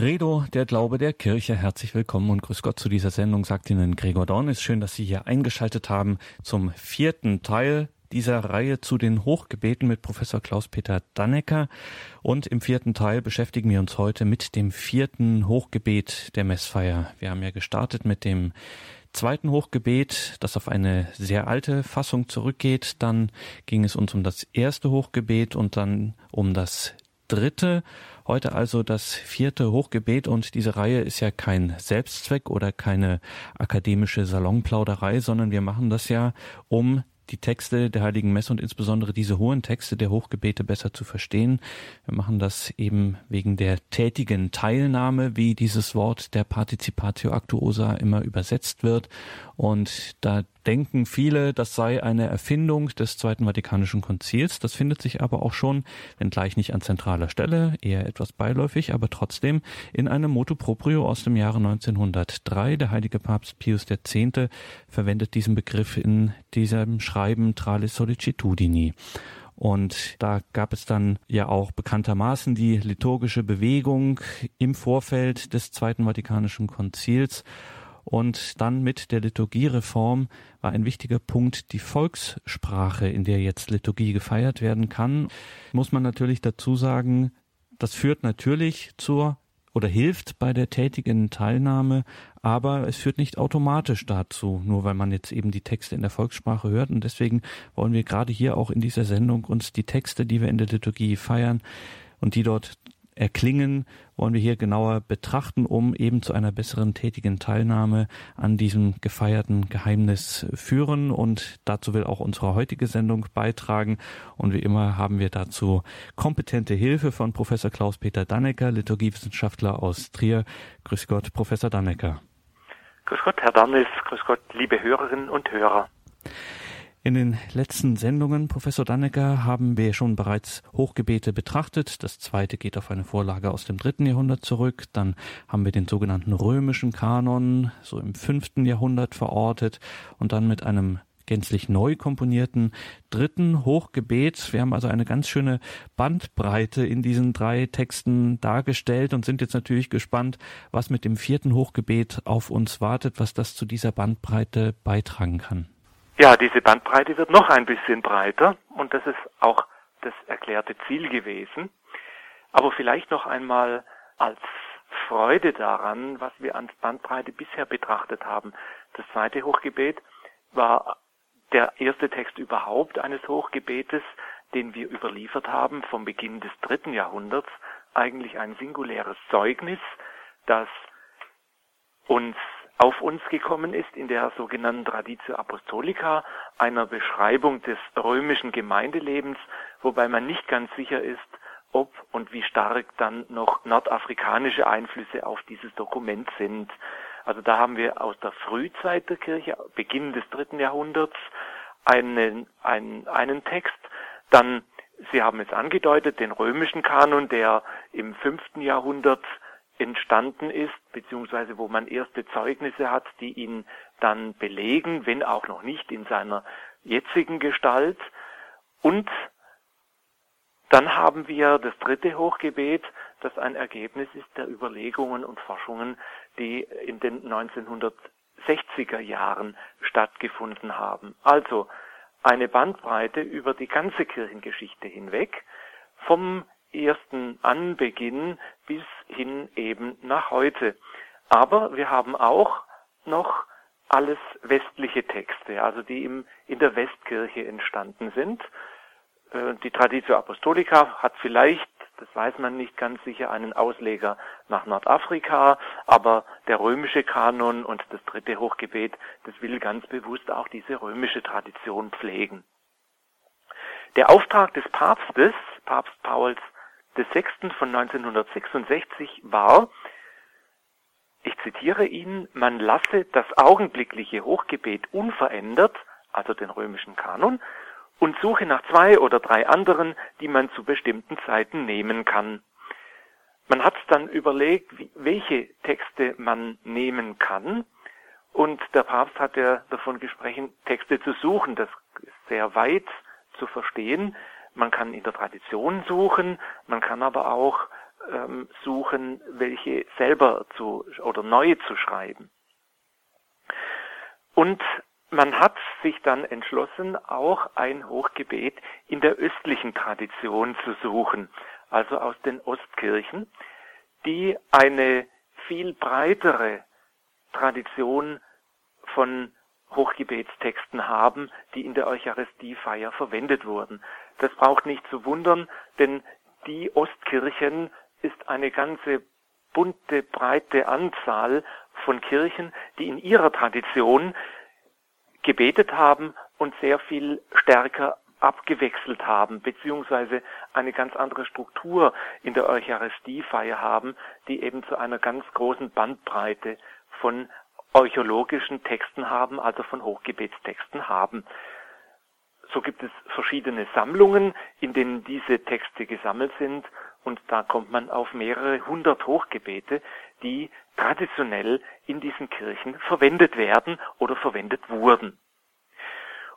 Credo, der Glaube der Kirche. Herzlich willkommen und grüß Gott zu dieser Sendung, sagt Ihnen Gregor Dorn. Ist schön, dass Sie hier eingeschaltet haben zum vierten Teil dieser Reihe zu den Hochgebeten mit Professor Klaus-Peter Dannecker. Und im vierten Teil beschäftigen wir uns heute mit dem vierten Hochgebet der Messfeier. Wir haben ja gestartet mit dem zweiten Hochgebet, das auf eine sehr alte Fassung zurückgeht. Dann ging es uns um das erste Hochgebet und dann um das dritte. Heute also das vierte Hochgebet und diese Reihe ist ja kein Selbstzweck oder keine akademische Salonplauderei, sondern wir machen das ja, um die Texte der Heiligen Messe und insbesondere diese hohen Texte der Hochgebete besser zu verstehen. Wir machen das eben wegen der tätigen Teilnahme, wie dieses Wort der Participatio Actuosa immer übersetzt wird. Und da denken viele, das sei eine Erfindung des Zweiten Vatikanischen Konzils. Das findet sich aber auch schon, wenngleich nicht an zentraler Stelle, eher etwas beiläufig, aber trotzdem in einem Motu Proprio aus dem Jahre 1903. Der heilige Papst Pius X. verwendet diesen Begriff in diesem Schreiben Tralis Sollicitudini. Und da gab es dann ja auch bekanntermaßen die liturgische Bewegung im Vorfeld des Zweiten Vatikanischen Konzils. Und dann mit der Liturgiereform war ein wichtiger Punkt die Volkssprache, in der jetzt Liturgie gefeiert werden kann. Muss man natürlich dazu sagen, das führt natürlich zur oder hilft bei der tätigen Teilnahme, aber es führt nicht automatisch dazu, nur weil man jetzt eben die Texte in der Volkssprache hört. Und deswegen wollen wir gerade hier auch in dieser Sendung uns die Texte, die wir in der Liturgie feiern und die dort erklingen, wollen wir hier genauer betrachten, um eben zu einer besseren tätigen Teilnahme an diesem gefeierten Geheimnis führen. Und dazu will auch unsere heutige Sendung beitragen. Und wie immer haben wir dazu kompetente Hilfe von Professor Klaus-Peter Dannecker, Liturgiewissenschaftler aus Trier. Grüß Gott, Professor Dannecker. Grüß Gott, Herr Dannes. Grüß Gott, liebe Hörerinnen und Hörer. In den letzten Sendungen, Professor Dannecker, haben wir schon bereits Hochgebete betrachtet. Das zweite geht auf eine Vorlage aus dem dritten Jahrhundert zurück. Dann haben wir den sogenannten römischen Kanon, so im fünften Jahrhundert verortet und dann mit einem gänzlich neu komponierten dritten Hochgebet. Wir haben also eine ganz schöne Bandbreite in diesen drei Texten dargestellt und sind jetzt natürlich gespannt, was mit dem vierten Hochgebet auf uns wartet, was das zu dieser Bandbreite beitragen kann. Ja, diese Bandbreite wird noch ein bisschen breiter und das ist auch das erklärte Ziel gewesen. Aber vielleicht noch einmal als Freude daran, was wir an Bandbreite bisher betrachtet haben. Das zweite Hochgebet war der erste Text überhaupt eines Hochgebetes, den wir überliefert haben vom Beginn des dritten Jahrhunderts, eigentlich ein singuläres Zeugnis, das uns auf uns gekommen ist in der sogenannten Traditio Apostolica, einer Beschreibung des römischen Gemeindelebens, wobei man nicht ganz sicher ist, ob und wie stark dann noch nordafrikanische Einflüsse auf dieses Dokument sind. Also da haben wir aus der Frühzeit der Kirche, Beginn des dritten Jahrhunderts, einen, einen, einen Text, dann, Sie haben es angedeutet, den römischen Kanon, der im fünften Jahrhundert entstanden ist, beziehungsweise wo man erste Zeugnisse hat, die ihn dann belegen, wenn auch noch nicht in seiner jetzigen Gestalt. Und dann haben wir das dritte Hochgebet, das ein Ergebnis ist der Überlegungen und Forschungen, die in den 1960er Jahren stattgefunden haben. Also eine Bandbreite über die ganze Kirchengeschichte hinweg, vom ersten Anbeginn bis hin eben nach heute. Aber wir haben auch noch alles westliche Texte, also die im, in der Westkirche entstanden sind. Äh, die Traditio Apostolica hat vielleicht, das weiß man nicht ganz sicher, einen Ausleger nach Nordafrika, aber der römische Kanon und das dritte Hochgebet, das will ganz bewusst auch diese römische Tradition pflegen. Der Auftrag des Papstes, Papst Pauls des Sechsten von 1966 war, ich zitiere ihn, man lasse das augenblickliche Hochgebet unverändert, also den römischen Kanon, und suche nach zwei oder drei anderen, die man zu bestimmten Zeiten nehmen kann. Man hat dann überlegt, welche Texte man nehmen kann, und der Papst hat ja davon gesprochen, Texte zu suchen. Das ist sehr weit zu verstehen. Man kann in der Tradition suchen, man kann aber auch ähm, suchen, welche selber zu oder neu zu schreiben. Und man hat sich dann entschlossen, auch ein Hochgebet in der östlichen Tradition zu suchen, also aus den Ostkirchen, die eine viel breitere Tradition von Hochgebetstexten haben, die in der Eucharistiefeier verwendet wurden. Das braucht nicht zu wundern, denn die Ostkirchen ist eine ganze bunte, breite Anzahl von Kirchen, die in ihrer Tradition gebetet haben und sehr viel stärker abgewechselt haben, beziehungsweise eine ganz andere Struktur in der Eucharistiefeier haben, die eben zu einer ganz großen Bandbreite von euchologischen Texten haben, also von Hochgebetstexten haben. So gibt es verschiedene Sammlungen, in denen diese Texte gesammelt sind und da kommt man auf mehrere hundert Hochgebete, die traditionell in diesen Kirchen verwendet werden oder verwendet wurden.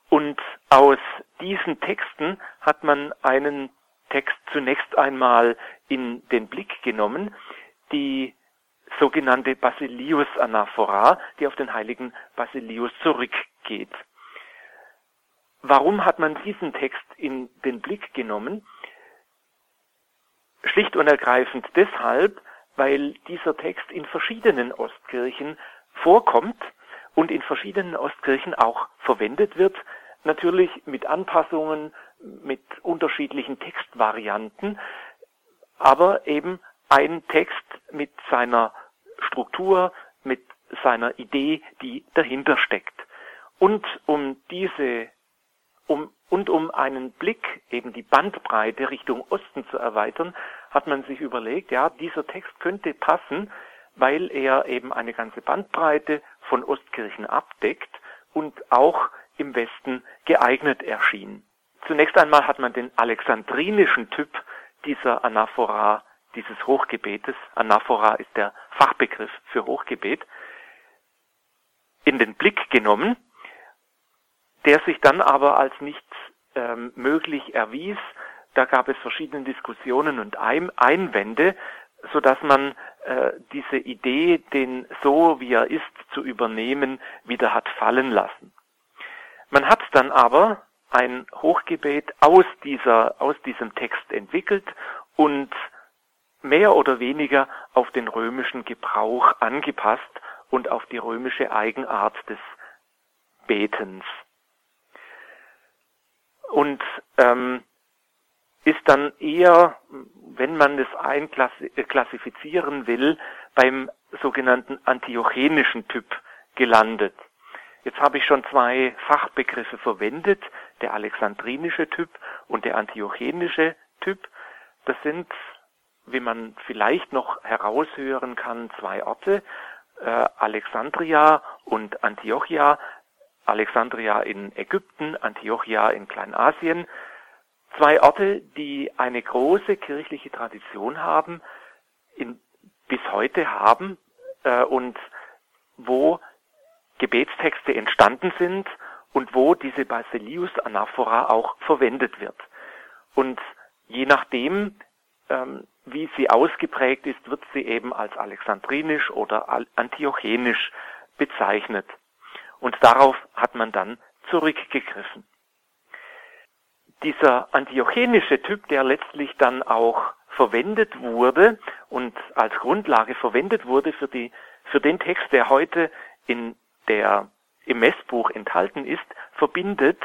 Und aus diesen Texten hat man einen Text zunächst einmal in den Blick genommen, die sogenannte Basilius-Anaphora, die auf den heiligen Basilius zurückgeht. Warum hat man diesen Text in den Blick genommen? Schlicht und ergreifend deshalb, weil dieser Text in verschiedenen Ostkirchen vorkommt und in verschiedenen Ostkirchen auch verwendet wird, natürlich mit Anpassungen, mit unterschiedlichen Textvarianten, aber eben ein Text mit seiner Struktur, mit seiner Idee, die dahinter steckt. Und um diese, um, und um einen Blick, eben die Bandbreite Richtung Osten zu erweitern, hat man sich überlegt, ja, dieser Text könnte passen, weil er eben eine ganze Bandbreite von Ostkirchen abdeckt und auch im Westen geeignet erschien. Zunächst einmal hat man den alexandrinischen Typ dieser Anaphora, dieses Hochgebetes, Anaphora ist der Fachbegriff für Hochgebet, in den Blick genommen, der sich dann aber als nicht ähm, möglich erwies, da gab es verschiedene Diskussionen und Einwände, so dass man äh, diese Idee, den so wie er ist zu übernehmen, wieder hat fallen lassen. Man hat dann aber ein Hochgebet aus dieser, aus diesem Text entwickelt und mehr oder weniger auf den römischen Gebrauch angepasst und auf die römische Eigenart des Betens. Und ähm, ist dann eher, wenn man es einklassifizieren will, beim sogenannten antiochenischen Typ gelandet. Jetzt habe ich schon zwei Fachbegriffe verwendet, der alexandrinische Typ und der antiochenische Typ. Das sind, wie man vielleicht noch heraushören kann, zwei Orte, äh, Alexandria und Antiochia. Alexandria in Ägypten, Antiochia in Kleinasien. Zwei Orte, die eine große kirchliche Tradition haben, in, bis heute haben äh, und wo Gebetstexte entstanden sind und wo diese Basilius-Anaphora auch verwendet wird. Und je nachdem, ähm, wie sie ausgeprägt ist, wird sie eben als alexandrinisch oder antiochenisch bezeichnet. Und darauf hat man dann zurückgegriffen dieser antiochenische Typ, der letztlich dann auch verwendet wurde und als Grundlage verwendet wurde für die, für den Text, der heute in der, im Messbuch enthalten ist, verbindet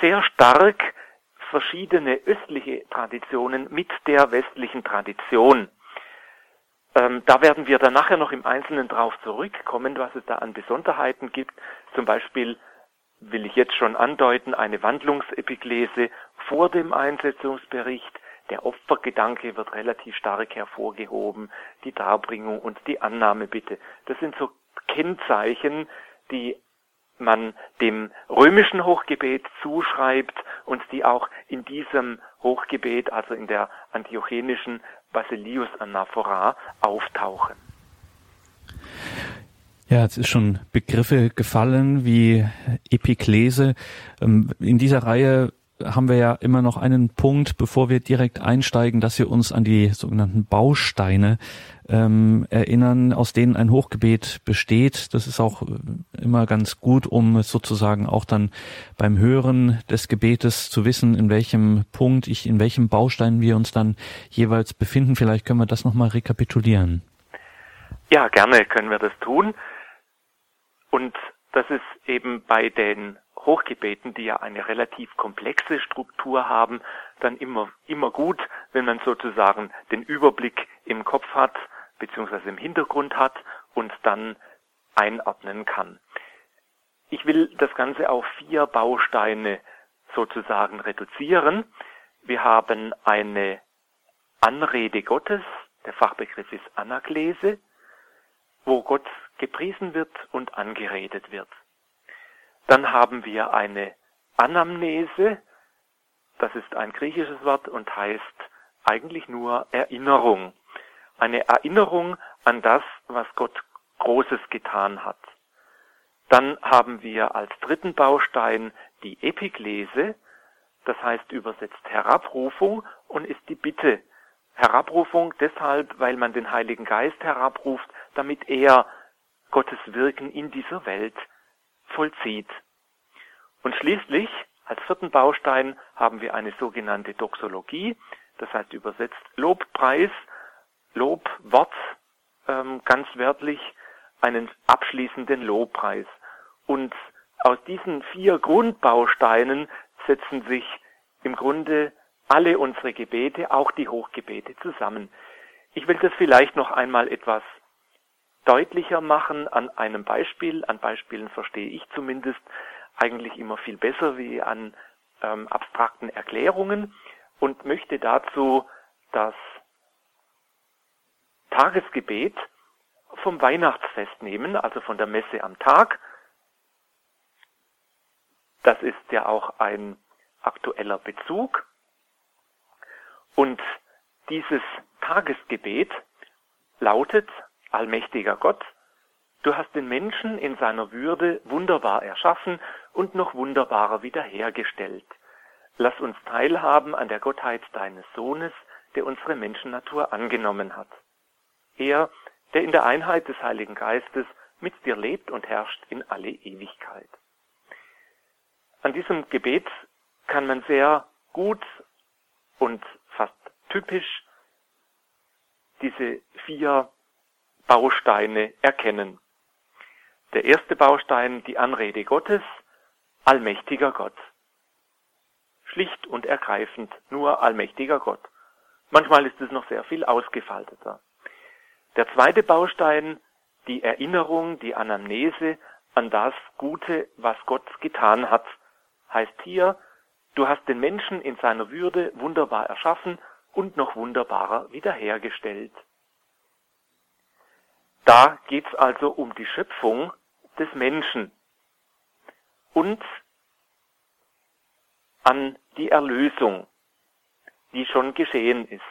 sehr stark verschiedene östliche Traditionen mit der westlichen Tradition. Ähm, da werden wir dann nachher noch im Einzelnen drauf zurückkommen, was es da an Besonderheiten gibt. Zum Beispiel will ich jetzt schon andeuten, eine Wandlungsepiklese vor dem Einsetzungsbericht. Der Opfergedanke wird relativ stark hervorgehoben, die Darbringung und die Annahme bitte. Das sind so Kennzeichen, die man dem römischen Hochgebet zuschreibt und die auch in diesem Hochgebet, also in der antiochenischen Basilius Anaphora, auftauchen. Ja, es ist schon Begriffe gefallen wie Epiklese. Ähm, in dieser Reihe haben wir ja immer noch einen Punkt, bevor wir direkt einsteigen, dass wir uns an die sogenannten Bausteine ähm, erinnern, aus denen ein Hochgebet besteht. Das ist auch äh, immer ganz gut, um sozusagen auch dann beim Hören des Gebetes zu wissen, in welchem Punkt ich, in welchem Baustein wir uns dann jeweils befinden. Vielleicht können wir das nochmal rekapitulieren. Ja, gerne können wir das tun. Und das ist eben bei den Hochgebeten, die ja eine relativ komplexe Struktur haben, dann immer, immer gut, wenn man sozusagen den Überblick im Kopf hat, beziehungsweise im Hintergrund hat und dann einordnen kann. Ich will das Ganze auf vier Bausteine sozusagen reduzieren. Wir haben eine Anrede Gottes, der Fachbegriff ist Anaklese, wo Gott gepriesen wird und angeredet wird. Dann haben wir eine Anamnese, das ist ein griechisches Wort und heißt eigentlich nur Erinnerung. Eine Erinnerung an das, was Gott Großes getan hat. Dann haben wir als dritten Baustein die Epiklese, das heißt übersetzt Herabrufung und ist die Bitte. Herabrufung deshalb, weil man den Heiligen Geist herabruft, damit er Gottes Wirken in dieser Welt vollzieht. Und schließlich, als vierten Baustein, haben wir eine sogenannte Doxologie, das heißt übersetzt Lobpreis, Lobwort, ähm, ganz wörtlich, einen abschließenden Lobpreis. Und aus diesen vier Grundbausteinen setzen sich im Grunde alle unsere Gebete, auch die Hochgebete zusammen. Ich will das vielleicht noch einmal etwas deutlicher machen an einem Beispiel. An Beispielen verstehe ich zumindest eigentlich immer viel besser wie an ähm, abstrakten Erklärungen und möchte dazu das Tagesgebet vom Weihnachtsfest nehmen, also von der Messe am Tag. Das ist ja auch ein aktueller Bezug. Und dieses Tagesgebet lautet allmächtiger Gott, du hast den Menschen in seiner Würde wunderbar erschaffen und noch wunderbarer wiederhergestellt. Lass uns teilhaben an der Gottheit deines Sohnes, der unsere Menschennatur angenommen hat. Er, der in der Einheit des Heiligen Geistes mit dir lebt und herrscht in alle Ewigkeit. An diesem Gebet kann man sehr gut und fast typisch diese vier Bausteine erkennen. Der erste Baustein, die Anrede Gottes, allmächtiger Gott. Schlicht und ergreifend nur allmächtiger Gott. Manchmal ist es noch sehr viel ausgefalteter. Der zweite Baustein, die Erinnerung, die Anamnese an das Gute, was Gott getan hat, heißt hier, du hast den Menschen in seiner Würde wunderbar erschaffen und noch wunderbarer wiederhergestellt. Da geht es also um die Schöpfung des Menschen und an die Erlösung, die schon geschehen ist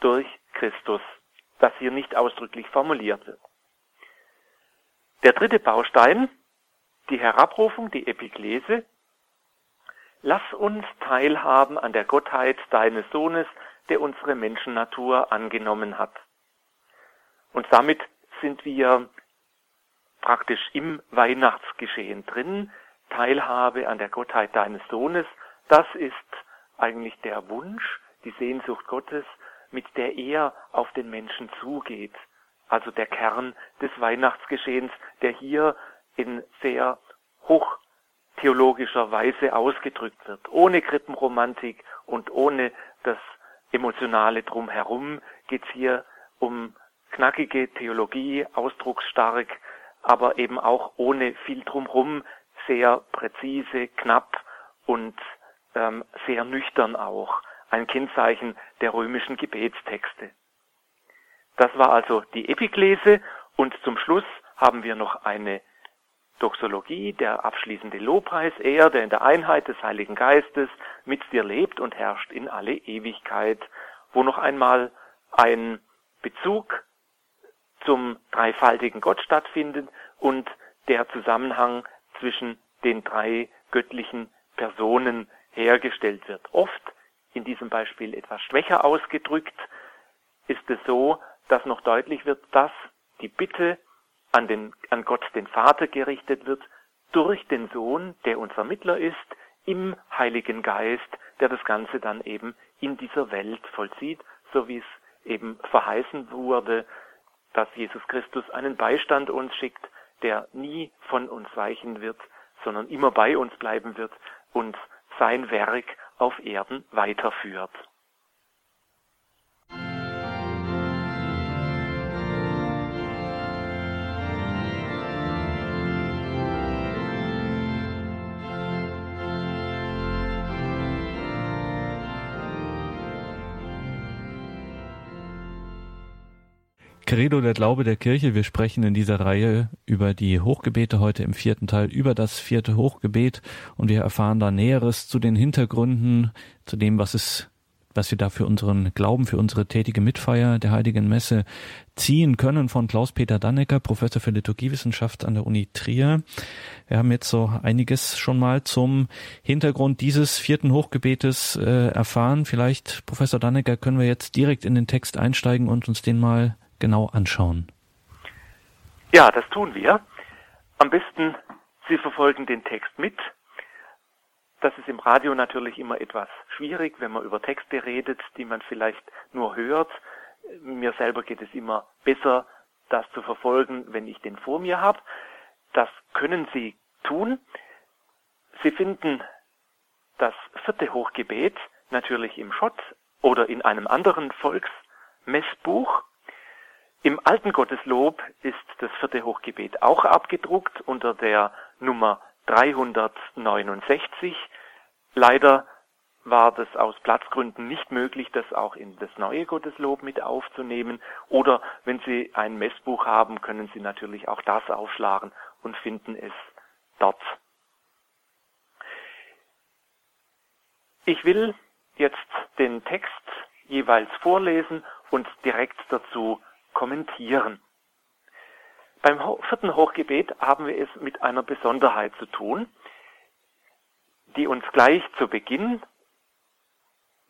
durch Christus, das hier nicht ausdrücklich formuliert wird. Der dritte Baustein, die Herabrufung, die Epiklese. Lass uns teilhaben an der Gottheit deines Sohnes, der unsere Menschennatur angenommen hat. Und damit sind wir praktisch im Weihnachtsgeschehen drin. Teilhabe an der Gottheit deines Sohnes, das ist eigentlich der Wunsch, die Sehnsucht Gottes, mit der er auf den Menschen zugeht. Also der Kern des Weihnachtsgeschehens, der hier in sehr hochtheologischer Weise ausgedrückt wird. Ohne Krippenromantik und ohne das emotionale Drumherum geht's hier um knackige Theologie, ausdrucksstark, aber eben auch ohne viel drumherum, sehr präzise, knapp und ähm, sehr nüchtern auch. Ein Kennzeichen der römischen Gebetstexte. Das war also die Epiklese und zum Schluss haben wir noch eine Doxologie, der abschließende Lobpreis, er, der in der Einheit des Heiligen Geistes mit dir lebt und herrscht in alle Ewigkeit, wo noch einmal ein Bezug zum dreifaltigen Gott stattfindet und der Zusammenhang zwischen den drei göttlichen Personen hergestellt wird. Oft, in diesem Beispiel etwas schwächer ausgedrückt, ist es so, dass noch deutlich wird, dass die Bitte an, den, an Gott den Vater gerichtet wird durch den Sohn, der unser Mittler ist, im Heiligen Geist, der das Ganze dann eben in dieser Welt vollzieht, so wie es eben verheißen wurde, dass Jesus Christus einen Beistand uns schickt, der nie von uns weichen wird, sondern immer bei uns bleiben wird und sein Werk auf Erden weiterführt. Credo, der Glaube der Kirche. Wir sprechen in dieser Reihe über die Hochgebete heute im vierten Teil, über das vierte Hochgebet und wir erfahren da Näheres zu den Hintergründen, zu dem, was es was wir da für unseren Glauben, für unsere tätige Mitfeier der Heiligen Messe ziehen können von Klaus-Peter Dannecker, Professor für Liturgiewissenschaft an der Uni Trier. Wir haben jetzt so einiges schon mal zum Hintergrund dieses vierten Hochgebetes äh, erfahren. Vielleicht, Professor Dannecker, können wir jetzt direkt in den Text einsteigen und uns den mal genau anschauen? Ja, das tun wir. Am besten, Sie verfolgen den Text mit. Das ist im Radio natürlich immer etwas schwierig, wenn man über Texte redet, die man vielleicht nur hört. Mir selber geht es immer besser, das zu verfolgen, wenn ich den vor mir habe. Das können Sie tun. Sie finden das vierte Hochgebet natürlich im Schott oder in einem anderen Volksmessbuch. Im alten Gotteslob ist das vierte Hochgebet auch abgedruckt unter der Nummer 369. Leider war das aus Platzgründen nicht möglich, das auch in das neue Gotteslob mit aufzunehmen. Oder wenn Sie ein Messbuch haben, können Sie natürlich auch das aufschlagen und finden es dort. Ich will jetzt den Text jeweils vorlesen und direkt dazu kommentieren. Beim vierten Hochgebet haben wir es mit einer Besonderheit zu tun, die uns gleich zu Beginn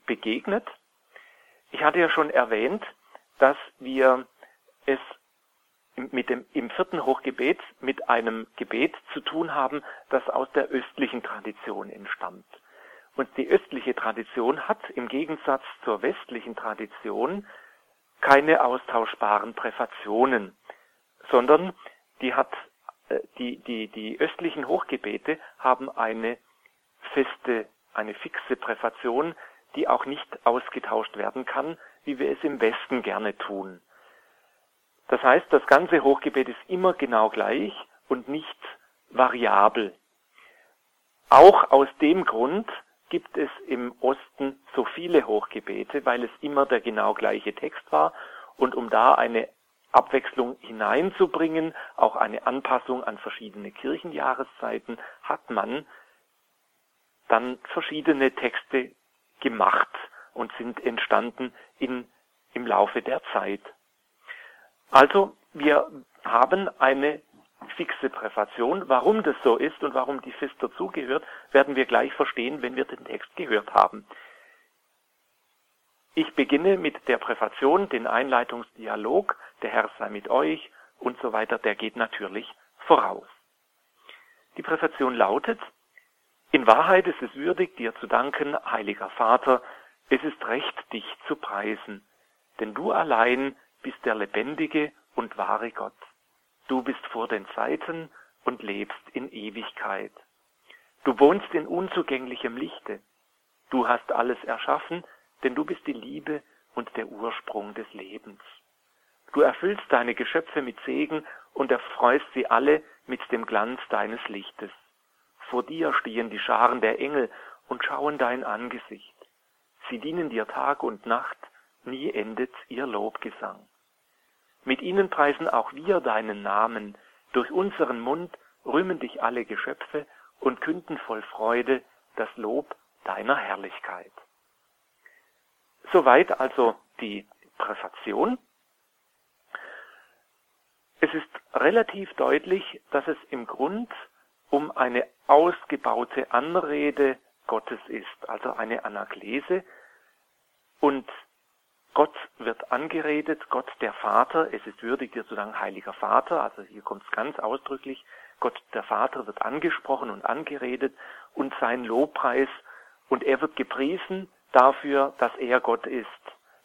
begegnet. Ich hatte ja schon erwähnt, dass wir es mit dem, im vierten Hochgebet mit einem Gebet zu tun haben, das aus der östlichen Tradition entstammt. Und die östliche Tradition hat im Gegensatz zur westlichen Tradition keine austauschbaren Präfationen, sondern die hat äh, die, die, die östlichen Hochgebete haben eine feste, eine fixe Präfation, die auch nicht ausgetauscht werden kann, wie wir es im Westen gerne tun. Das heißt, das ganze Hochgebet ist immer genau gleich und nicht variabel. Auch aus dem Grund, gibt es im Osten so viele Hochgebete, weil es immer der genau gleiche Text war und um da eine Abwechslung hineinzubringen, auch eine Anpassung an verschiedene Kirchenjahreszeiten, hat man dann verschiedene Texte gemacht und sind entstanden in, im Laufe der Zeit. Also wir haben eine fixe Präfation. Warum das so ist und warum die FIS dazugehört, werden wir gleich verstehen, wenn wir den Text gehört haben. Ich beginne mit der Präfation, den Einleitungsdialog, der Herr sei mit euch und so weiter, der geht natürlich voraus. Die Präfation lautet, in Wahrheit ist es würdig, dir zu danken, heiliger Vater, es ist recht, dich zu preisen, denn du allein bist der lebendige und wahre Gott. Du bist vor den Zeiten und lebst in Ewigkeit. Du wohnst in unzugänglichem Lichte. Du hast alles erschaffen, denn du bist die Liebe und der Ursprung des Lebens. Du erfüllst deine Geschöpfe mit Segen und erfreust sie alle mit dem Glanz deines Lichtes. Vor dir stehen die Scharen der Engel und schauen dein Angesicht. Sie dienen dir Tag und Nacht, nie endet ihr Lobgesang. Mit ihnen preisen auch wir deinen Namen, durch unseren Mund rühmen dich alle Geschöpfe und künden voll Freude das Lob deiner Herrlichkeit. Soweit also die Präfation. Es ist relativ deutlich, dass es im Grund um eine ausgebaute Anrede Gottes ist, also eine Anaklese. Und Gott wird angeredet, Gott der Vater, es ist würdig dir zu sagen, heiliger Vater, also hier kommt es ganz ausdrücklich, Gott der Vater wird angesprochen und angeredet und sein Lobpreis und er wird gepriesen dafür, dass er Gott ist,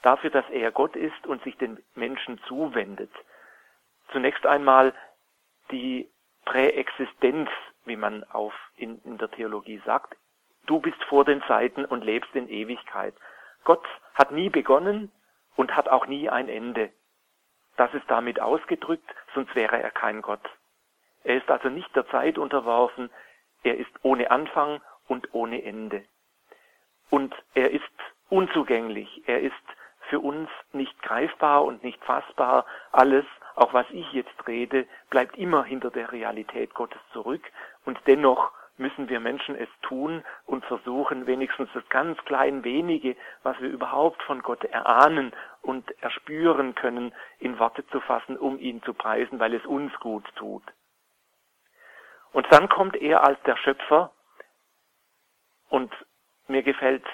dafür, dass er Gott ist und sich den Menschen zuwendet. Zunächst einmal die Präexistenz, wie man auf in, in der Theologie sagt. Du bist vor den Zeiten und lebst in Ewigkeit. Gott hat nie begonnen und hat auch nie ein Ende. Das ist damit ausgedrückt, sonst wäre er kein Gott. Er ist also nicht der Zeit unterworfen, er ist ohne Anfang und ohne Ende. Und er ist unzugänglich, er ist für uns nicht greifbar und nicht fassbar. Alles, auch was ich jetzt rede, bleibt immer hinter der Realität Gottes zurück und dennoch müssen wir Menschen es tun und versuchen, wenigstens das ganz klein wenige, was wir überhaupt von Gott erahnen und erspüren können, in Worte zu fassen, um ihn zu preisen, weil es uns gut tut. Und dann kommt er als der Schöpfer und mir gefällt,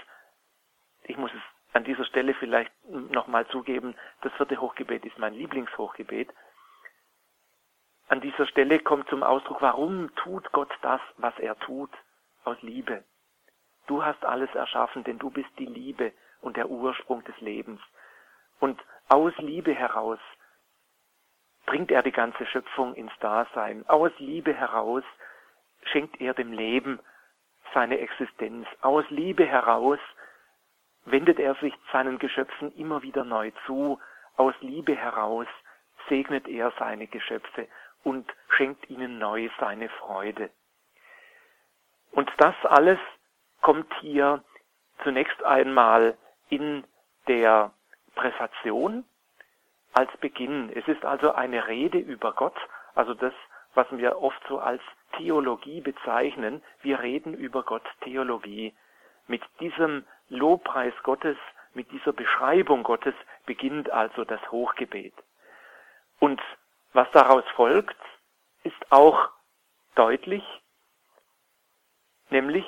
ich muss es an dieser Stelle vielleicht nochmal zugeben, das vierte Hochgebet ist mein Lieblingshochgebet, an dieser Stelle kommt zum Ausdruck, warum tut Gott das, was er tut? Aus Liebe. Du hast alles erschaffen, denn du bist die Liebe und der Ursprung des Lebens. Und aus Liebe heraus bringt er die ganze Schöpfung ins Dasein. Aus Liebe heraus schenkt er dem Leben seine Existenz. Aus Liebe heraus wendet er sich seinen Geschöpfen immer wieder neu zu. Aus Liebe heraus segnet er seine Geschöpfe und schenkt ihnen neu seine Freude. Und das alles kommt hier zunächst einmal in der Präfation als Beginn. Es ist also eine Rede über Gott, also das, was wir oft so als Theologie bezeichnen. Wir reden über Gott Theologie. Mit diesem Lobpreis Gottes, mit dieser Beschreibung Gottes beginnt also das Hochgebet. Und was daraus folgt, ist auch deutlich, nämlich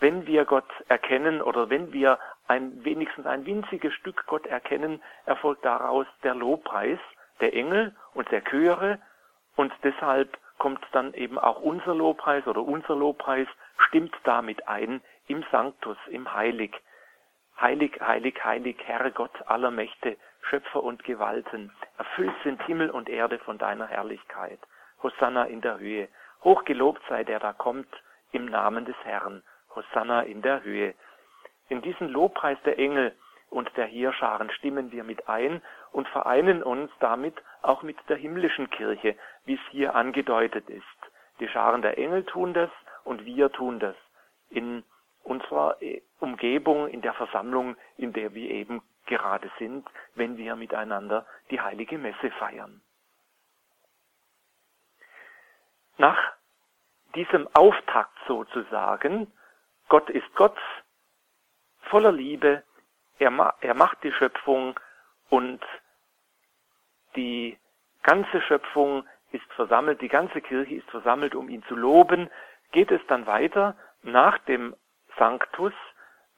wenn wir Gott erkennen oder wenn wir ein, wenigstens ein winziges Stück Gott erkennen, erfolgt daraus der Lobpreis der Engel und der Chöre und deshalb kommt dann eben auch unser Lobpreis oder unser Lobpreis stimmt damit ein im Sanctus, im Heilig. Heilig, heilig, heilig, Herr Gott aller Mächte, Schöpfer und Gewalten, erfüllt sind Himmel und Erde von deiner Herrlichkeit. Hosanna in der Höhe. Hochgelobt sei der da kommt im Namen des Herrn. Hosanna in der Höhe. In diesen Lobpreis der Engel und der Heerscharen stimmen wir mit ein und vereinen uns damit auch mit der himmlischen Kirche, wie es hier angedeutet ist. Die Scharen der Engel tun das und wir tun das in unserer Umgebung, in der Versammlung, in der wir eben gerade sind, wenn wir miteinander die heilige Messe feiern. Nach diesem Auftakt sozusagen, Gott ist Gott, voller Liebe, er, er macht die Schöpfung und die ganze Schöpfung ist versammelt, die ganze Kirche ist versammelt, um ihn zu loben, geht es dann weiter nach dem Sanctus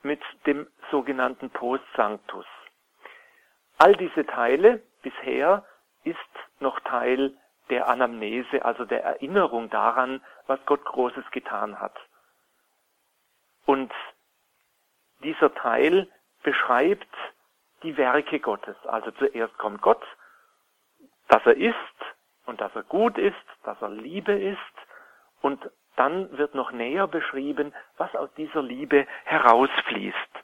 mit dem sogenannten Post-Sanctus. All diese Teile bisher ist noch Teil der Anamnese, also der Erinnerung daran, was Gott Großes getan hat. Und dieser Teil beschreibt die Werke Gottes. Also zuerst kommt Gott, dass er ist und dass er gut ist, dass er Liebe ist und dann wird noch näher beschrieben, was aus dieser Liebe herausfließt.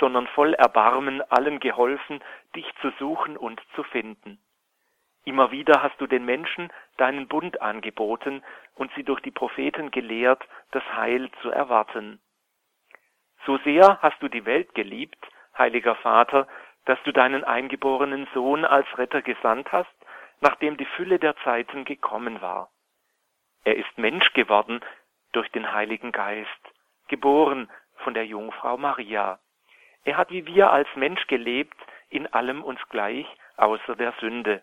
sondern voll Erbarmen allen geholfen, dich zu suchen und zu finden. Immer wieder hast du den Menschen deinen Bund angeboten und sie durch die Propheten gelehrt, das Heil zu erwarten. So sehr hast du die Welt geliebt, heiliger Vater, dass du deinen eingeborenen Sohn als Retter gesandt hast, nachdem die Fülle der Zeiten gekommen war. Er ist Mensch geworden durch den Heiligen Geist, geboren von der Jungfrau Maria. Er hat wie wir als Mensch gelebt, in allem uns gleich, außer der Sünde.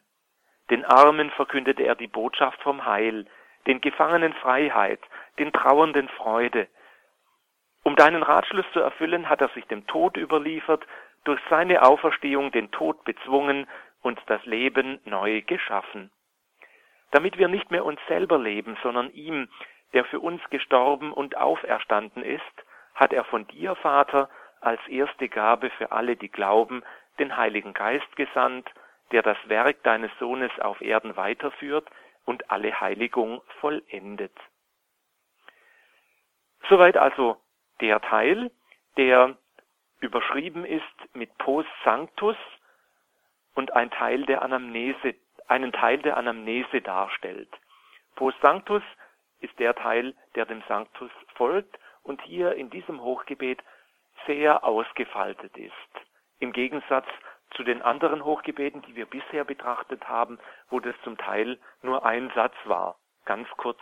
Den Armen verkündete er die Botschaft vom Heil, den Gefangenen Freiheit, den Trauernden Freude. Um deinen Ratschluss zu erfüllen, hat er sich dem Tod überliefert, durch seine Auferstehung den Tod bezwungen und das Leben neu geschaffen. Damit wir nicht mehr uns selber leben, sondern ihm, der für uns gestorben und auferstanden ist, hat er von dir, Vater, als erste Gabe für alle, die glauben, den Heiligen Geist gesandt, der das Werk deines Sohnes auf Erden weiterführt und alle Heiligung vollendet. Soweit also der Teil, der überschrieben ist mit Post Sanctus und ein Teil der Anamnese, einen Teil der Anamnese darstellt. Post Sanctus ist der Teil, der dem Sanctus folgt und hier in diesem Hochgebet sehr ausgefaltet ist. Im Gegensatz zu den anderen Hochgebeten, die wir bisher betrachtet haben, wo das zum Teil nur ein Satz war, ganz kurz.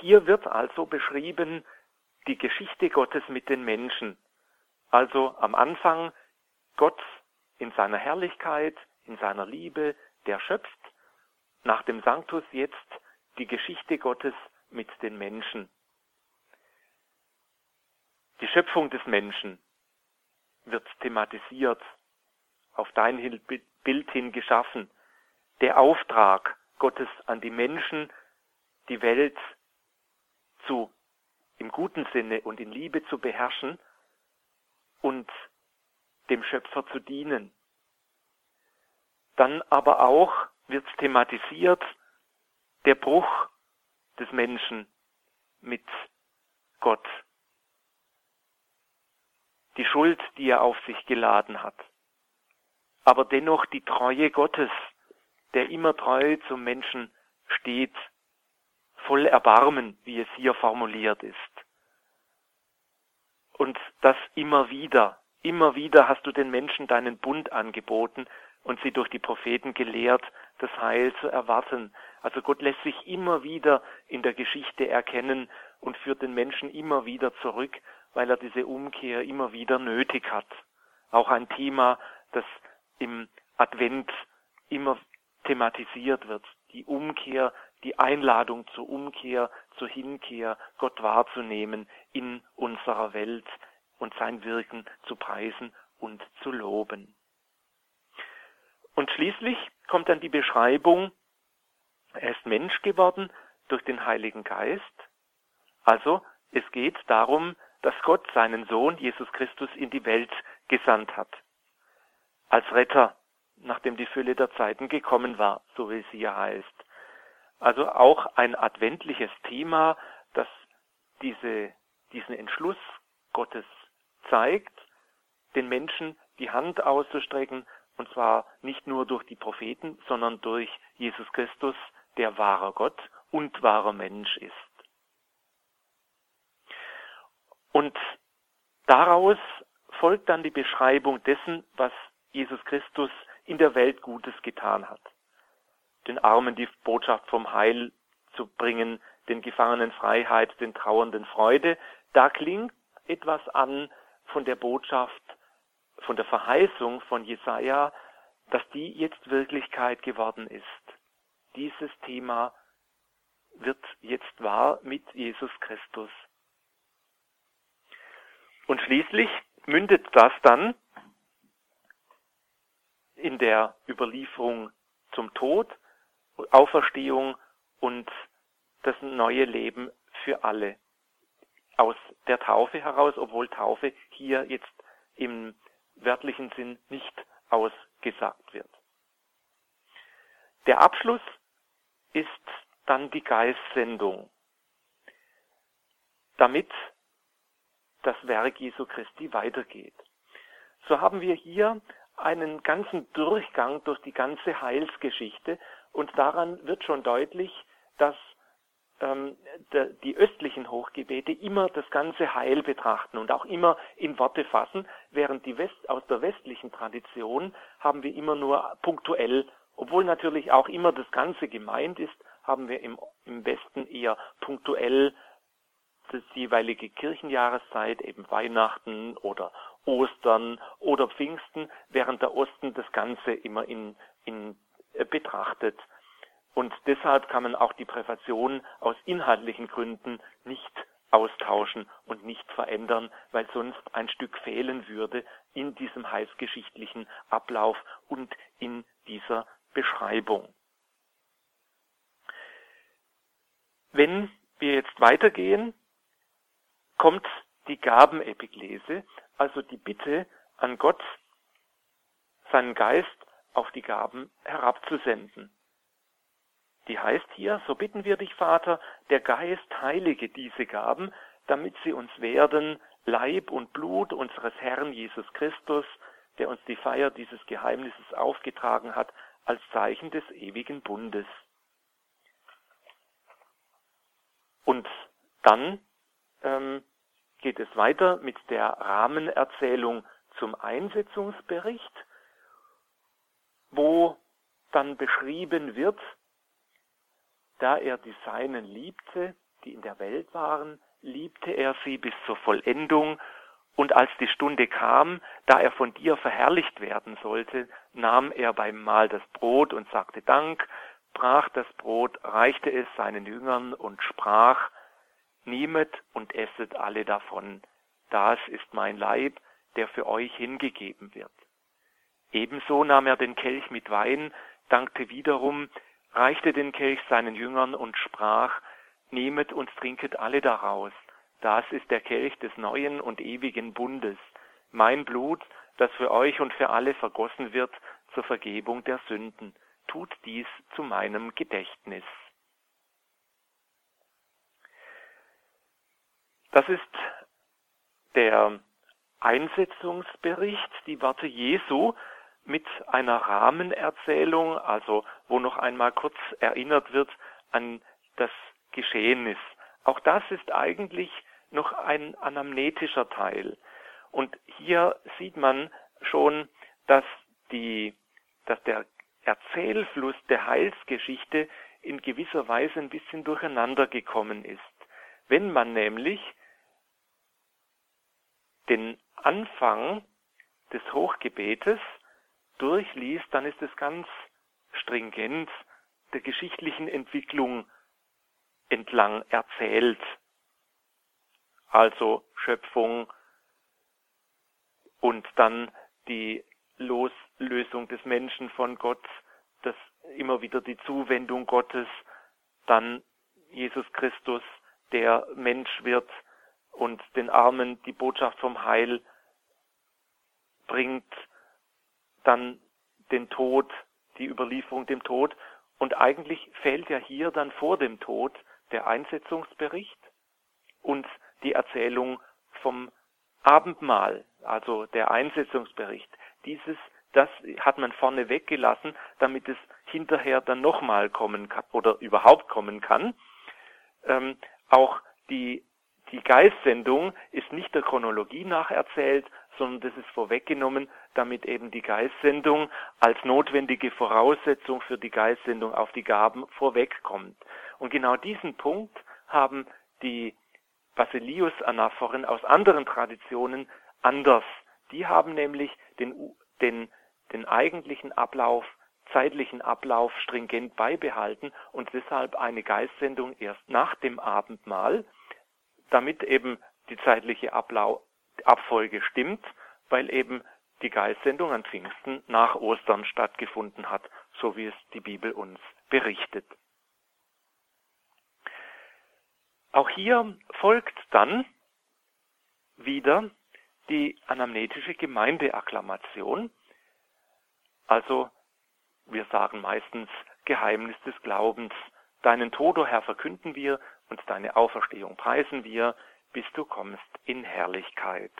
Hier wird also beschrieben die Geschichte Gottes mit den Menschen. Also am Anfang Gott in seiner Herrlichkeit, in seiner Liebe, der schöpft, nach dem Sanctus jetzt die Geschichte Gottes mit den Menschen. Die Schöpfung des Menschen wird thematisiert, auf dein Bild hin geschaffen. Der Auftrag Gottes an die Menschen, die Welt zu im guten Sinne und in Liebe zu beherrschen und dem Schöpfer zu dienen. Dann aber auch wird thematisiert der Bruch des Menschen mit Gott. Die Schuld, die er auf sich geladen hat. Aber dennoch die Treue Gottes, der immer treu zum Menschen steht voll Erbarmen, wie es hier formuliert ist. Und das immer wieder, immer wieder hast du den Menschen deinen Bund angeboten und sie durch die Propheten gelehrt, das Heil zu erwarten. Also Gott lässt sich immer wieder in der Geschichte erkennen und führt den Menschen immer wieder zurück, weil er diese Umkehr immer wieder nötig hat. Auch ein Thema, das im Advent immer thematisiert wird. Die Umkehr die Einladung zur Umkehr, zur Hinkehr, Gott wahrzunehmen in unserer Welt und sein Wirken zu preisen und zu loben. Und schließlich kommt dann die Beschreibung, er ist Mensch geworden durch den Heiligen Geist. Also es geht darum, dass Gott seinen Sohn Jesus Christus in die Welt gesandt hat. Als Retter, nachdem die Fülle der Zeiten gekommen war, so wie es hier heißt. Also auch ein adventliches Thema, das diese, diesen Entschluss Gottes zeigt, den Menschen die Hand auszustrecken, und zwar nicht nur durch die Propheten, sondern durch Jesus Christus, der wahrer Gott und wahrer Mensch ist. Und daraus folgt dann die Beschreibung dessen, was Jesus Christus in der Welt Gutes getan hat den Armen die Botschaft vom Heil zu bringen, den Gefangenen Freiheit, den Trauernden Freude. Da klingt etwas an von der Botschaft, von der Verheißung von Jesaja, dass die jetzt Wirklichkeit geworden ist. Dieses Thema wird jetzt wahr mit Jesus Christus. Und schließlich mündet das dann in der Überlieferung zum Tod Auferstehung und das neue Leben für alle. Aus der Taufe heraus, obwohl Taufe hier jetzt im wörtlichen Sinn nicht ausgesagt wird. Der Abschluss ist dann die Geistsendung, damit das Werk Jesu Christi weitergeht. So haben wir hier einen ganzen Durchgang durch die ganze Heilsgeschichte und daran wird schon deutlich, dass ähm, die östlichen Hochgebete immer das ganze Heil betrachten und auch immer in Worte fassen, während die West, aus der westlichen Tradition haben wir immer nur punktuell, obwohl natürlich auch immer das Ganze gemeint ist, haben wir im, im Westen eher punktuell das jeweilige Kirchenjahreszeit, eben Weihnachten oder Ostern oder Pfingsten, während der Osten das Ganze immer in, in äh, betrachtet. Und deshalb kann man auch die Präfation aus inhaltlichen Gründen nicht austauschen und nicht verändern, weil sonst ein Stück fehlen würde in diesem heilsgeschichtlichen Ablauf und in dieser Beschreibung. Wenn wir jetzt weitergehen, kommt die Gabenepiklese, also die Bitte an Gott, seinen Geist auf die Gaben herabzusenden. Die heißt hier, so bitten wir dich, Vater, der Geist heilige diese Gaben, damit sie uns werden Leib und Blut unseres Herrn Jesus Christus, der uns die Feier dieses Geheimnisses aufgetragen hat, als Zeichen des ewigen Bundes. Und dann ähm, geht es weiter mit der Rahmenerzählung zum Einsetzungsbericht, wo dann beschrieben wird, da er die Seinen liebte, die in der Welt waren, liebte er sie bis zur Vollendung, und als die Stunde kam, da er von dir verherrlicht werden sollte, nahm er beim Mahl das Brot und sagte Dank, brach das Brot, reichte es seinen Jüngern und sprach, Nehmet und esset alle davon, das ist mein Leib, der für euch hingegeben wird. Ebenso nahm er den Kelch mit Wein, dankte wiederum, reichte den Kelch seinen Jüngern und sprach, Nehmet und trinket alle daraus, das ist der Kelch des neuen und ewigen Bundes, mein Blut, das für euch und für alle vergossen wird zur Vergebung der Sünden. Tut dies zu meinem Gedächtnis. Das ist der Einsetzungsbericht, die Worte Jesu mit einer Rahmenerzählung, also wo noch einmal kurz erinnert wird an das Geschehnis. Auch das ist eigentlich noch ein anamnetischer Teil. Und hier sieht man schon, dass die, dass der Erzählfluss der Heilsgeschichte in gewisser Weise ein bisschen durcheinander gekommen ist. Wenn man nämlich den Anfang des Hochgebetes durchliest, dann ist es ganz stringent der geschichtlichen Entwicklung entlang erzählt. Also Schöpfung und dann die Loslösung des Menschen von Gott, das immer wieder die Zuwendung Gottes, dann Jesus Christus, der Mensch wird und den Armen die Botschaft vom Heil bringt, dann den Tod, die Überlieferung dem Tod. Und eigentlich fehlt ja hier dann vor dem Tod der Einsetzungsbericht und die Erzählung vom Abendmahl, also der Einsetzungsbericht. Dieses, das hat man vorne weggelassen, damit es hinterher dann nochmal kommen kann oder überhaupt kommen kann. Ähm, auch die, die Geistsendung ist nicht der Chronologie nacherzählt, sondern das ist vorweggenommen, damit eben die Geistsendung als notwendige Voraussetzung für die Geistsendung auf die Gaben vorwegkommt. Und genau diesen Punkt haben die Basilius-Anaphoren aus anderen Traditionen anders. Die haben nämlich den, den, den eigentlichen Ablauf, zeitlichen Ablauf stringent beibehalten und deshalb eine Geistsendung erst nach dem Abendmahl, damit eben die zeitliche Ablauf, Abfolge stimmt, weil eben die Geistsendung an Pfingsten nach Ostern stattgefunden hat, so wie es die Bibel uns berichtet. Auch hier folgt dann wieder die anamnetische Gemeindeakklamation. Also wir sagen meistens Geheimnis des Glaubens. Deinen Tod, o Herr, verkünden wir und deine Auferstehung preisen wir, bis du kommst in Herrlichkeit.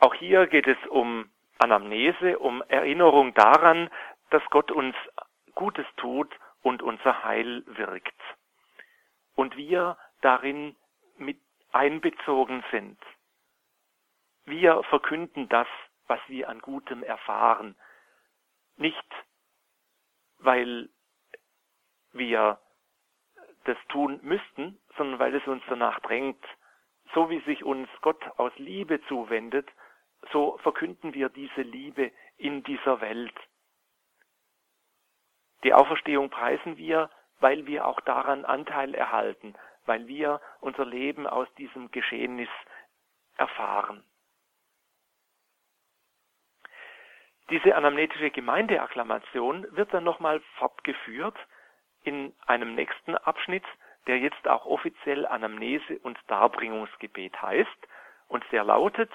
Auch hier geht es um Anamnese, um Erinnerung daran, dass Gott uns Gutes tut und unser Heil wirkt. Und wir darin mit einbezogen sind. Wir verkünden das, was wir an Gutem erfahren. Nicht, weil wir das tun müssten, sondern weil es uns danach drängt. So wie sich uns Gott aus Liebe zuwendet, so verkünden wir diese Liebe in dieser Welt. Die Auferstehung preisen wir, weil wir auch daran Anteil erhalten, weil wir unser Leben aus diesem Geschehnis erfahren. Diese anamnetische Gemeindeakklamation wird dann nochmal fortgeführt in einem nächsten Abschnitt, der jetzt auch offiziell Anamnese und Darbringungsgebet heißt und der lautet,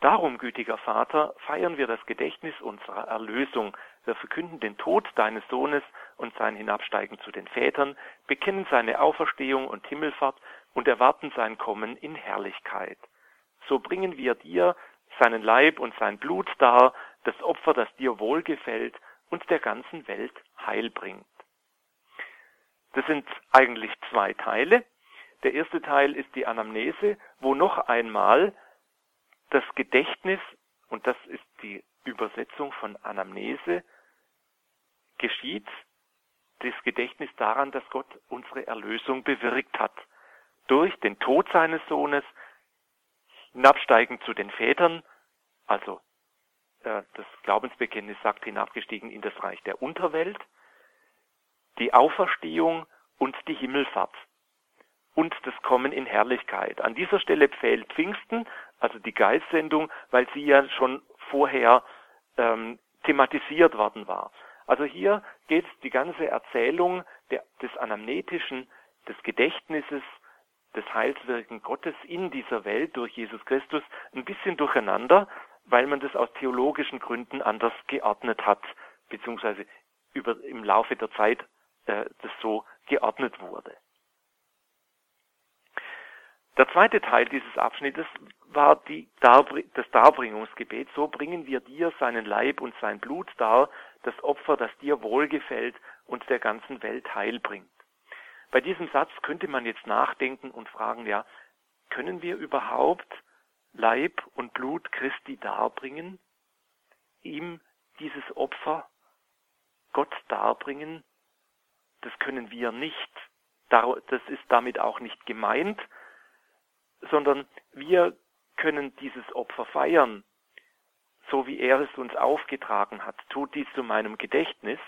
Darum, gütiger Vater, feiern wir das Gedächtnis unserer Erlösung. Wir verkünden den Tod deines Sohnes und sein Hinabsteigen zu den Vätern, bekennen seine Auferstehung und Himmelfahrt und erwarten sein Kommen in Herrlichkeit. So bringen wir dir seinen Leib und sein Blut dar, das Opfer, das dir wohlgefällt und der ganzen Welt Heil bringt. Das sind eigentlich zwei Teile. Der erste Teil ist die Anamnese, wo noch einmal das Gedächtnis, und das ist die Übersetzung von Anamnese, geschieht das Gedächtnis daran, dass Gott unsere Erlösung bewirkt hat. Durch den Tod seines Sohnes, hinabsteigen zu den Vätern, also äh, das Glaubensbekenntnis sagt hinabgestiegen in das Reich der Unterwelt, die Auferstehung und die Himmelfahrt und das Kommen in Herrlichkeit. An dieser Stelle fehlt Pfingsten, also die Geistsendung, weil sie ja schon vorher ähm, thematisiert worden war. Also hier geht die ganze Erzählung der, des Anamnetischen, des Gedächtnisses, des Heilswirken Gottes in dieser Welt durch Jesus Christus ein bisschen durcheinander, weil man das aus theologischen Gründen anders geordnet hat, beziehungsweise über, im Laufe der Zeit äh, das so geordnet wurde. Der zweite Teil dieses Abschnittes war die Darbr das Darbringungsgebet. So bringen wir dir seinen Leib und sein Blut dar, das Opfer, das dir wohlgefällt und der ganzen Welt Heil bringt. Bei diesem Satz könnte man jetzt nachdenken und fragen, ja, können wir überhaupt Leib und Blut Christi darbringen? Ihm dieses Opfer Gott darbringen? Das können wir nicht. Das ist damit auch nicht gemeint, sondern wir können dieses Opfer feiern, so wie er es uns aufgetragen hat. Tut dies zu meinem Gedächtnis.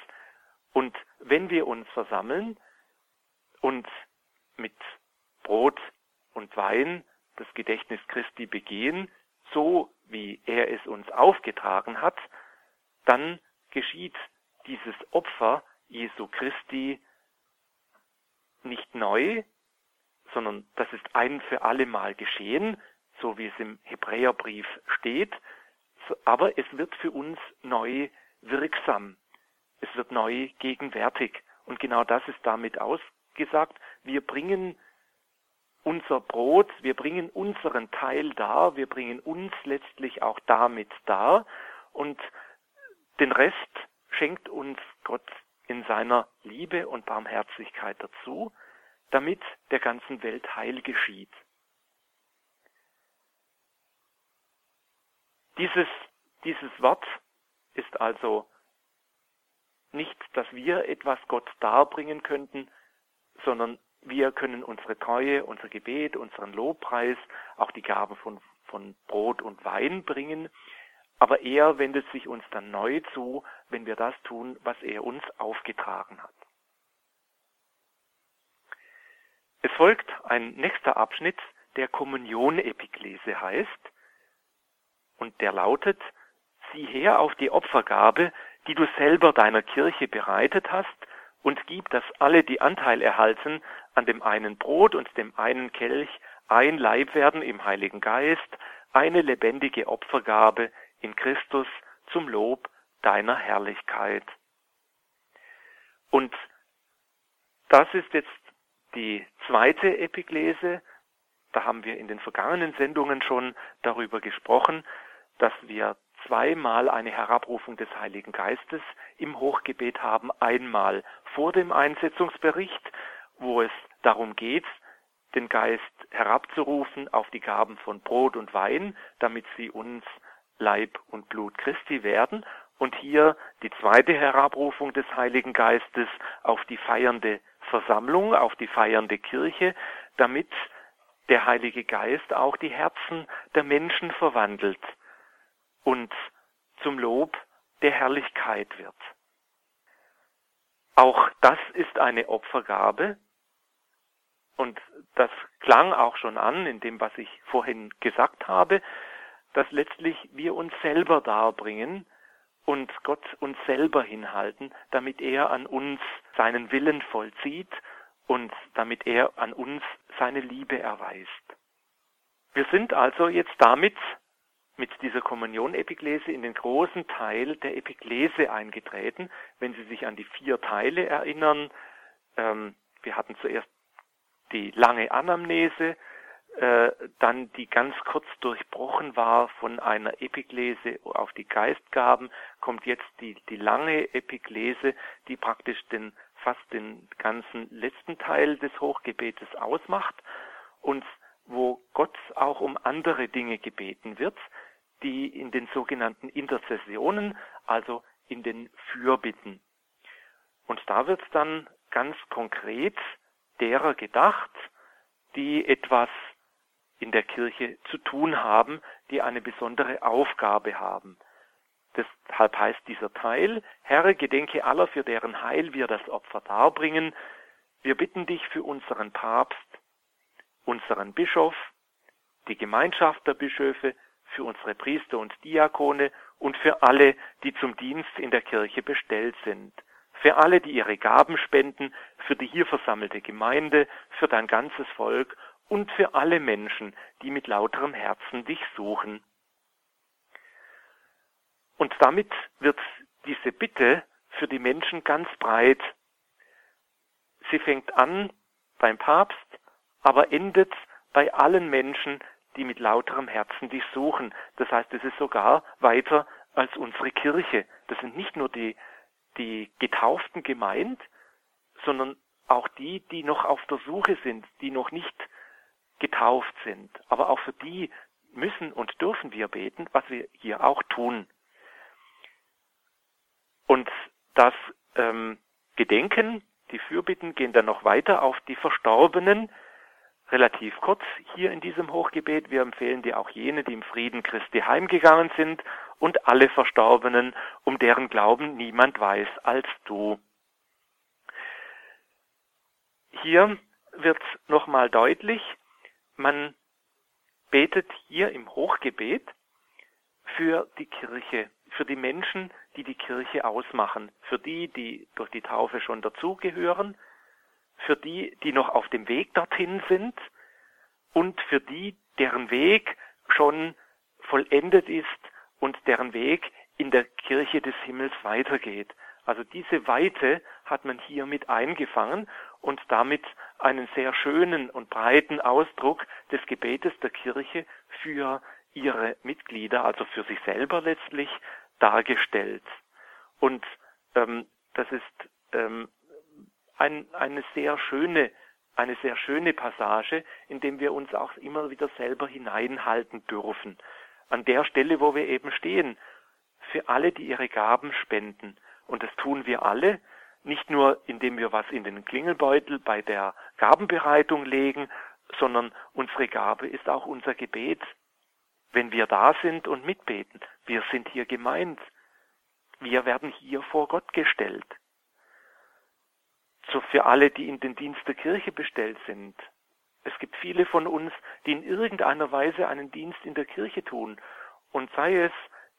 Und wenn wir uns versammeln und mit Brot und Wein das Gedächtnis Christi begehen, so wie er es uns aufgetragen hat, dann geschieht dieses Opfer Jesu Christi nicht neu, sondern das ist ein für alle Mal geschehen, so wie es im Hebräerbrief steht, aber es wird für uns neu wirksam. Es wird neu gegenwärtig. Und genau das ist damit ausgesagt. Wir bringen unser Brot, wir bringen unseren Teil dar, wir bringen uns letztlich auch damit dar und den Rest schenkt uns Gott in seiner Liebe und Barmherzigkeit dazu damit der ganzen Welt Heil geschieht. Dieses, dieses Wort ist also nicht, dass wir etwas Gott darbringen könnten, sondern wir können unsere Treue, unser Gebet, unseren Lobpreis, auch die Gaben von, von Brot und Wein bringen, aber er wendet sich uns dann neu zu, wenn wir das tun, was er uns aufgetragen hat. Es folgt ein nächster Abschnitt, der Kommunion-Epiklese heißt, und der lautet, sieh her auf die Opfergabe, die du selber deiner Kirche bereitet hast, und gib, dass alle, die Anteil erhalten, an dem einen Brot und dem einen Kelch ein Leib werden im Heiligen Geist, eine lebendige Opfergabe in Christus zum Lob deiner Herrlichkeit. Und das ist jetzt die zweite Epiklese, da haben wir in den vergangenen Sendungen schon darüber gesprochen, dass wir zweimal eine Herabrufung des Heiligen Geistes im Hochgebet haben, einmal vor dem Einsetzungsbericht, wo es darum geht, den Geist herabzurufen auf die Gaben von Brot und Wein, damit sie uns Leib und Blut Christi werden, und hier die zweite Herabrufung des Heiligen Geistes auf die feiernde Versammlung, auf die feiernde Kirche, damit der Heilige Geist auch die Herzen der Menschen verwandelt und zum Lob der Herrlichkeit wird. Auch das ist eine Opfergabe und das klang auch schon an in dem, was ich vorhin gesagt habe, dass letztlich wir uns selber darbringen und Gott uns selber hinhalten, damit er an uns seinen Willen vollzieht und damit er an uns seine Liebe erweist. Wir sind also jetzt damit mit dieser Kommunion-Epiklese in den großen Teil der Epiklese eingetreten. Wenn Sie sich an die vier Teile erinnern, ähm, wir hatten zuerst die lange Anamnese, dann die ganz kurz durchbrochen war von einer Epiklese auf die Geistgaben, kommt jetzt die, die lange Epiklese, die praktisch den, fast den ganzen letzten Teil des Hochgebetes ausmacht und wo Gott auch um andere Dinge gebeten wird, die in den sogenannten Interzessionen, also in den Fürbitten. Und da wird dann ganz konkret derer gedacht, die etwas in der Kirche zu tun haben, die eine besondere Aufgabe haben. Deshalb heißt dieser Teil, Herr, gedenke aller, für deren Heil wir das Opfer darbringen. Wir bitten dich für unseren Papst, unseren Bischof, die Gemeinschaft der Bischöfe, für unsere Priester und Diakone und für alle, die zum Dienst in der Kirche bestellt sind, für alle, die ihre Gaben spenden, für die hier versammelte Gemeinde, für dein ganzes Volk und für alle Menschen, die mit lauterem Herzen dich suchen. Und damit wird diese Bitte für die Menschen ganz breit. Sie fängt an beim Papst, aber endet bei allen Menschen, die mit lauterem Herzen dich suchen. Das heißt, es ist sogar weiter als unsere Kirche. Das sind nicht nur die, die Getauften gemeint, sondern auch die, die noch auf der Suche sind, die noch nicht getauft sind. Aber auch für die müssen und dürfen wir beten, was wir hier auch tun. Und das ähm, Gedenken, die Fürbitten gehen dann noch weiter auf die Verstorbenen, relativ kurz hier in diesem Hochgebet. Wir empfehlen dir auch jene, die im Frieden Christi heimgegangen sind und alle Verstorbenen, um deren Glauben niemand weiß als du. Hier wird nochmal deutlich, man betet hier im Hochgebet für die Kirche, für die Menschen, die die Kirche ausmachen, für die, die durch die Taufe schon dazugehören, für die, die noch auf dem Weg dorthin sind und für die, deren Weg schon vollendet ist und deren Weg in der Kirche des Himmels weitergeht. Also diese Weite hat man hier mit eingefangen und damit einen sehr schönen und breiten Ausdruck des Gebetes der Kirche für ihre Mitglieder, also für sich selber letztlich, dargestellt. Und ähm, das ist ähm, ein, eine sehr schöne eine sehr schöne Passage, in dem wir uns auch immer wieder selber hineinhalten dürfen. An der Stelle, wo wir eben stehen, für alle, die ihre Gaben spenden, und das tun wir alle, nicht nur indem wir was in den Klingelbeutel bei der Gabenbereitung legen, sondern unsere Gabe ist auch unser Gebet. Wenn wir da sind und mitbeten, wir sind hier gemeint. Wir werden hier vor Gott gestellt. So für alle, die in den Dienst der Kirche bestellt sind. Es gibt viele von uns, die in irgendeiner Weise einen Dienst in der Kirche tun. Und sei es,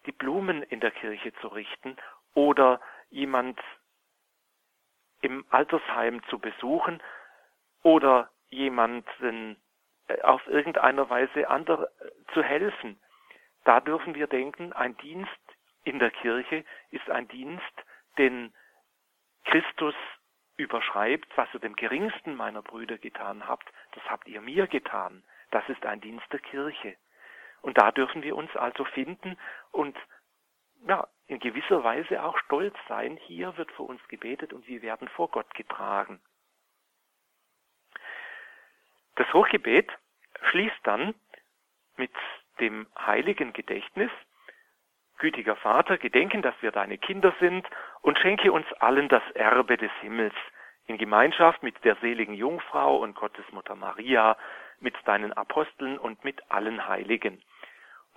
die Blumen in der Kirche zu richten oder jemand im Altersheim zu besuchen oder jemanden äh, auf irgendeiner Weise ander zu helfen. Da dürfen wir denken, ein Dienst in der Kirche ist ein Dienst, den Christus überschreibt, was ihr dem geringsten meiner Brüder getan habt, das habt ihr mir getan. Das ist ein Dienst der Kirche. Und da dürfen wir uns also finden und ja, in gewisser Weise auch stolz sein. Hier wird für uns gebetet und wir werden vor Gott getragen. Das Hochgebet schließt dann mit dem heiligen Gedächtnis, gütiger Vater, gedenken, dass wir deine Kinder sind und schenke uns allen das Erbe des Himmels in Gemeinschaft mit der seligen Jungfrau und Gottesmutter Maria, mit deinen Aposteln und mit allen Heiligen.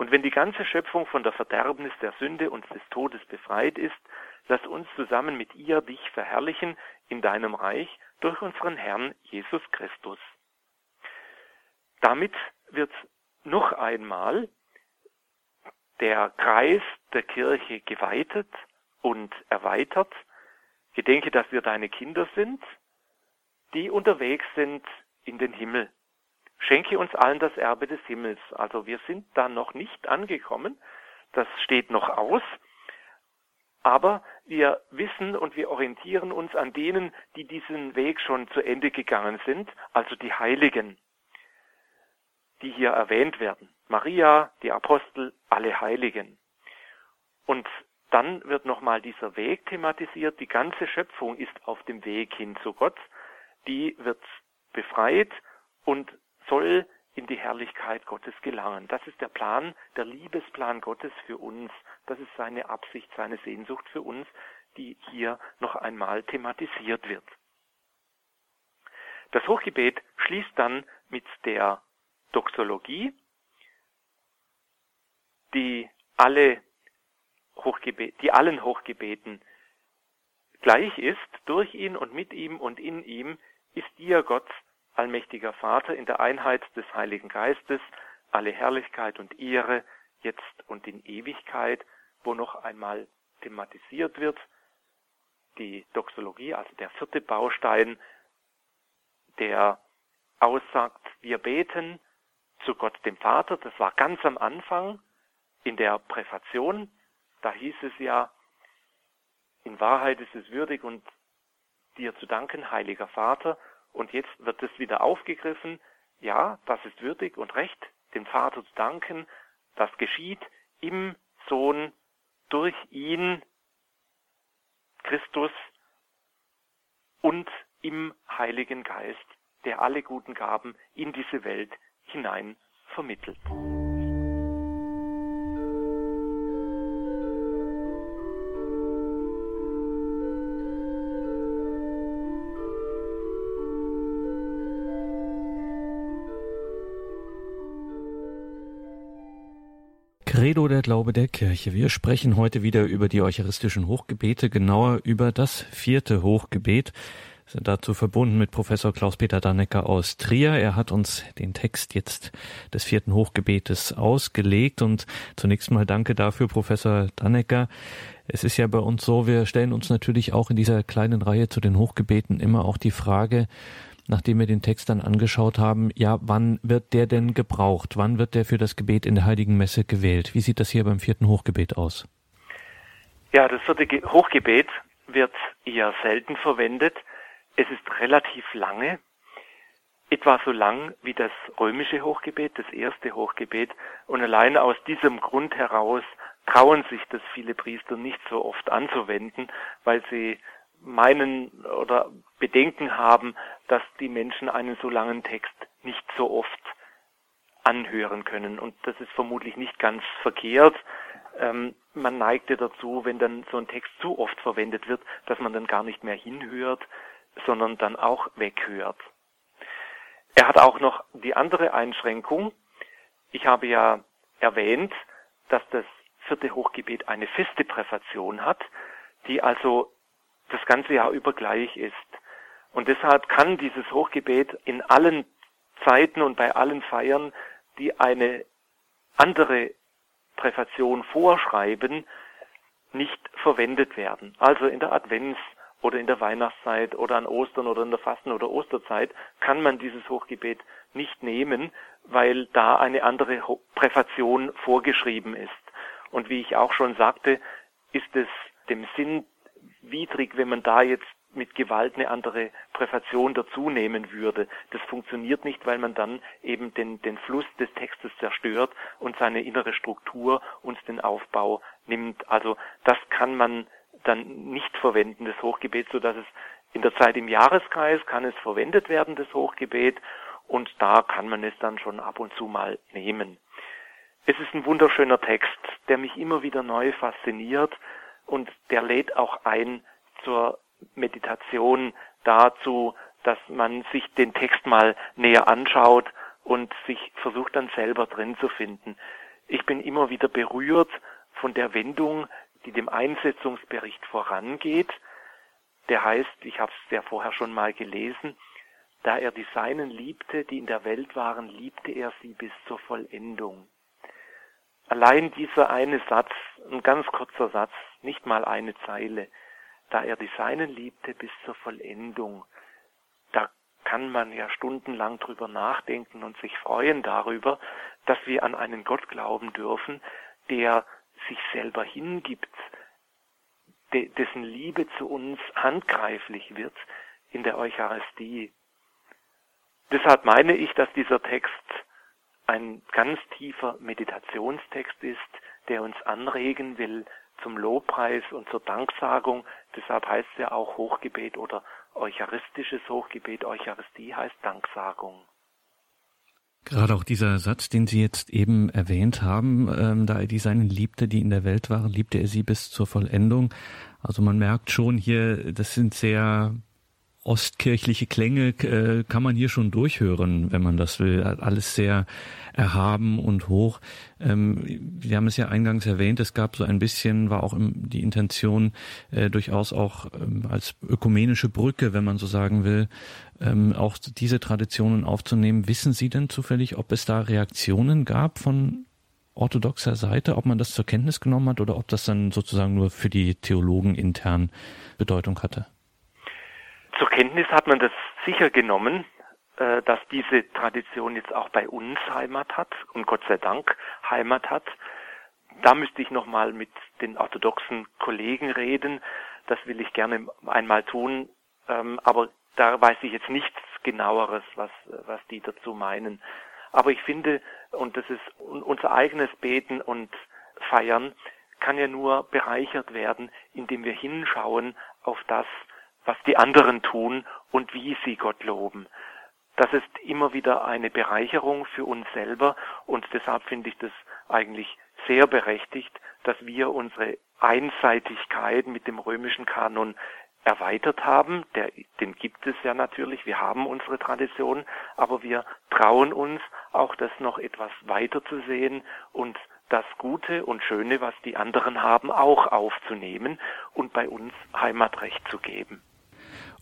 Und wenn die ganze Schöpfung von der Verderbnis der Sünde und des Todes befreit ist, lass uns zusammen mit ihr dich verherrlichen in deinem Reich durch unseren Herrn Jesus Christus. Damit wird noch einmal der Kreis der Kirche geweitet und erweitert. Gedenke, dass wir deine Kinder sind, die unterwegs sind in den Himmel. Schenke uns allen das Erbe des Himmels. Also wir sind da noch nicht angekommen. Das steht noch aus. Aber wir wissen und wir orientieren uns an denen, die diesen Weg schon zu Ende gegangen sind, also die Heiligen die hier erwähnt werden. Maria, die Apostel, alle Heiligen. Und dann wird nochmal dieser Weg thematisiert. Die ganze Schöpfung ist auf dem Weg hin zu Gott. Die wird befreit und soll in die Herrlichkeit Gottes gelangen. Das ist der Plan, der Liebesplan Gottes für uns. Das ist seine Absicht, seine Sehnsucht für uns, die hier noch einmal thematisiert wird. Das Hochgebet schließt dann mit der Doxologie, die alle Hochgebet, die allen Hochgebeten gleich ist, durch ihn und mit ihm und in ihm ist dir Gott, allmächtiger Vater, in der Einheit des Heiligen Geistes, alle Herrlichkeit und Ehre, jetzt und in Ewigkeit, wo noch einmal thematisiert wird, die Doxologie, also der vierte Baustein, der aussagt, wir beten zu Gott dem Vater. Das war ganz am Anfang in der Präfation. Da hieß es ja, in Wahrheit ist es würdig und dir zu danken, heiliger Vater. Und jetzt wird es wieder aufgegriffen. Ja, das ist würdig und recht, dem Vater zu danken. Das geschieht im Sohn, durch ihn, Christus und im Heiligen Geist, der alle guten Gaben in diese Welt hinein vermittelt. Credo der Glaube der Kirche. Wir sprechen heute wieder über die eucharistischen Hochgebete, genauer über das vierte Hochgebet sind dazu verbunden mit Professor Klaus-Peter Dannecker aus Trier. Er hat uns den Text jetzt des vierten Hochgebetes ausgelegt und zunächst mal danke dafür, Professor Dannecker. Es ist ja bei uns so, wir stellen uns natürlich auch in dieser kleinen Reihe zu den Hochgebeten immer auch die Frage, nachdem wir den Text dann angeschaut haben, ja, wann wird der denn gebraucht? Wann wird der für das Gebet in der Heiligen Messe gewählt? Wie sieht das hier beim vierten Hochgebet aus? Ja, das vierte Hochgebet wird eher selten verwendet. Es ist relativ lange, etwa so lang wie das römische Hochgebet, das erste Hochgebet. Und allein aus diesem Grund heraus trauen sich das viele Priester nicht so oft anzuwenden, weil sie meinen oder Bedenken haben, dass die Menschen einen so langen Text nicht so oft anhören können. Und das ist vermutlich nicht ganz verkehrt. Ähm, man neigte dazu, wenn dann so ein Text zu oft verwendet wird, dass man dann gar nicht mehr hinhört, sondern dann auch weghört. Er hat auch noch die andere Einschränkung. Ich habe ja erwähnt, dass das vierte Hochgebet eine feste Präfation hat, die also das ganze Jahr über gleich ist. Und deshalb kann dieses Hochgebet in allen Zeiten und bei allen Feiern, die eine andere Präfation vorschreiben, nicht verwendet werden. Also in der Advents- oder in der Weihnachtszeit oder an Ostern oder in der Fasten- oder Osterzeit kann man dieses Hochgebet nicht nehmen, weil da eine andere Präfation vorgeschrieben ist. Und wie ich auch schon sagte, ist es dem Sinn widrig, wenn man da jetzt mit Gewalt eine andere Präfation dazu nehmen würde. Das funktioniert nicht, weil man dann eben den, den Fluss des Textes zerstört und seine innere Struktur und den Aufbau nimmt. Also das kann man dann nicht verwenden, das Hochgebet, so dass es in der Zeit im Jahreskreis kann es verwendet werden, das Hochgebet, und da kann man es dann schon ab und zu mal nehmen. Es ist ein wunderschöner Text, der mich immer wieder neu fasziniert und der lädt auch ein zur Meditation dazu, dass man sich den Text mal näher anschaut und sich versucht dann selber drin zu finden. Ich bin immer wieder berührt von der Wendung, die dem Einsetzungsbericht vorangeht. Der heißt, ich habe es ja vorher schon mal gelesen, da er die Seinen liebte, die in der Welt waren, liebte er sie bis zur Vollendung. Allein dieser eine Satz, ein ganz kurzer Satz, nicht mal eine Zeile, da er die Seinen liebte bis zur Vollendung, da kann man ja stundenlang drüber nachdenken und sich freuen darüber, dass wir an einen Gott glauben dürfen, der sich selber hingibt, dessen Liebe zu uns handgreiflich wird in der Eucharistie. Deshalb meine ich, dass dieser Text ein ganz tiefer Meditationstext ist, der uns anregen will zum Lobpreis und zur Danksagung. Deshalb heißt es ja auch Hochgebet oder Eucharistisches Hochgebet. Eucharistie heißt Danksagung. Gerade auch dieser Satz, den Sie jetzt eben erwähnt haben, ähm, da er die Seinen liebte, die in der Welt waren, liebte er sie bis zur Vollendung. Also man merkt schon hier, das sind sehr ostkirchliche Klänge äh, kann man hier schon durchhören, wenn man das will. Alles sehr erhaben und hoch. Ähm, wir haben es ja eingangs erwähnt, es gab so ein bisschen, war auch im, die Intention äh, durchaus auch ähm, als ökumenische Brücke, wenn man so sagen will, ähm, auch diese Traditionen aufzunehmen. Wissen Sie denn zufällig, ob es da Reaktionen gab von orthodoxer Seite, ob man das zur Kenntnis genommen hat oder ob das dann sozusagen nur für die Theologen intern Bedeutung hatte? Zur Kenntnis hat man das sicher genommen, äh, dass diese Tradition jetzt auch bei uns Heimat hat und Gott sei Dank Heimat hat. Da müsste ich nochmal mit den orthodoxen Kollegen reden. Das will ich gerne einmal tun. Ähm, aber da weiß ich jetzt nichts genaueres, was, was die dazu meinen. Aber ich finde, und das ist unser eigenes Beten und Feiern, kann ja nur bereichert werden, indem wir hinschauen auf das, was die anderen tun und wie sie Gott loben. Das ist immer wieder eine Bereicherung für uns selber und deshalb finde ich das eigentlich sehr berechtigt, dass wir unsere Einseitigkeit mit dem römischen Kanon erweitert haben. Der, den gibt es ja natürlich. Wir haben unsere Tradition, aber wir trauen uns auch das noch etwas weiter zu sehen und das Gute und Schöne, was die anderen haben, auch aufzunehmen und bei uns Heimatrecht zu geben.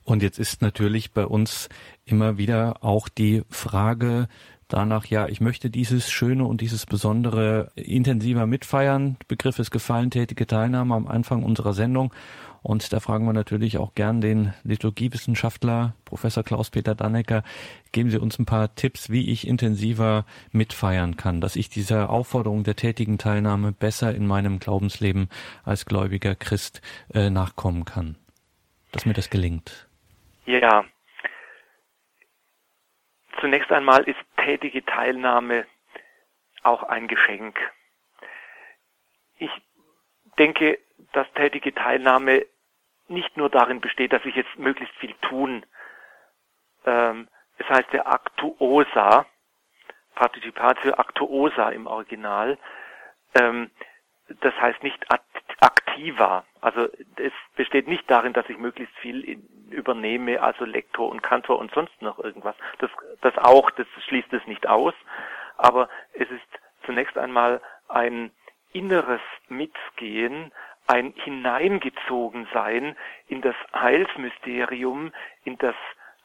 Und jetzt ist natürlich bei uns immer wieder auch die Frage danach, ja, ich möchte dieses Schöne und dieses Besondere intensiver mitfeiern. Begriff ist gefallen, tätige Teilnahme am Anfang unserer Sendung. Und da fragen wir natürlich auch gern den Liturgiewissenschaftler Professor Klaus-Peter Dannecker. Geben Sie uns ein paar Tipps, wie ich intensiver mitfeiern kann, dass ich dieser Aufforderung der tätigen Teilnahme besser in meinem Glaubensleben als gläubiger Christ äh, nachkommen kann. Dass mir das gelingt. Ja. Zunächst einmal ist tätige Teilnahme auch ein Geschenk. Ich denke, dass tätige Teilnahme nicht nur darin besteht, dass ich jetzt möglichst viel tun. Ähm, es heißt der Actuosa, Partizipatio Actuosa im Original. Ähm, das heißt nicht aktiver. Also es besteht nicht darin, dass ich möglichst viel übernehme, also Lektor und Kantor und sonst noch irgendwas. Das, das auch, das schließt es nicht aus. Aber es ist zunächst einmal ein inneres Mitgehen, ein Hineingezogensein in das Heilsmysterium, in das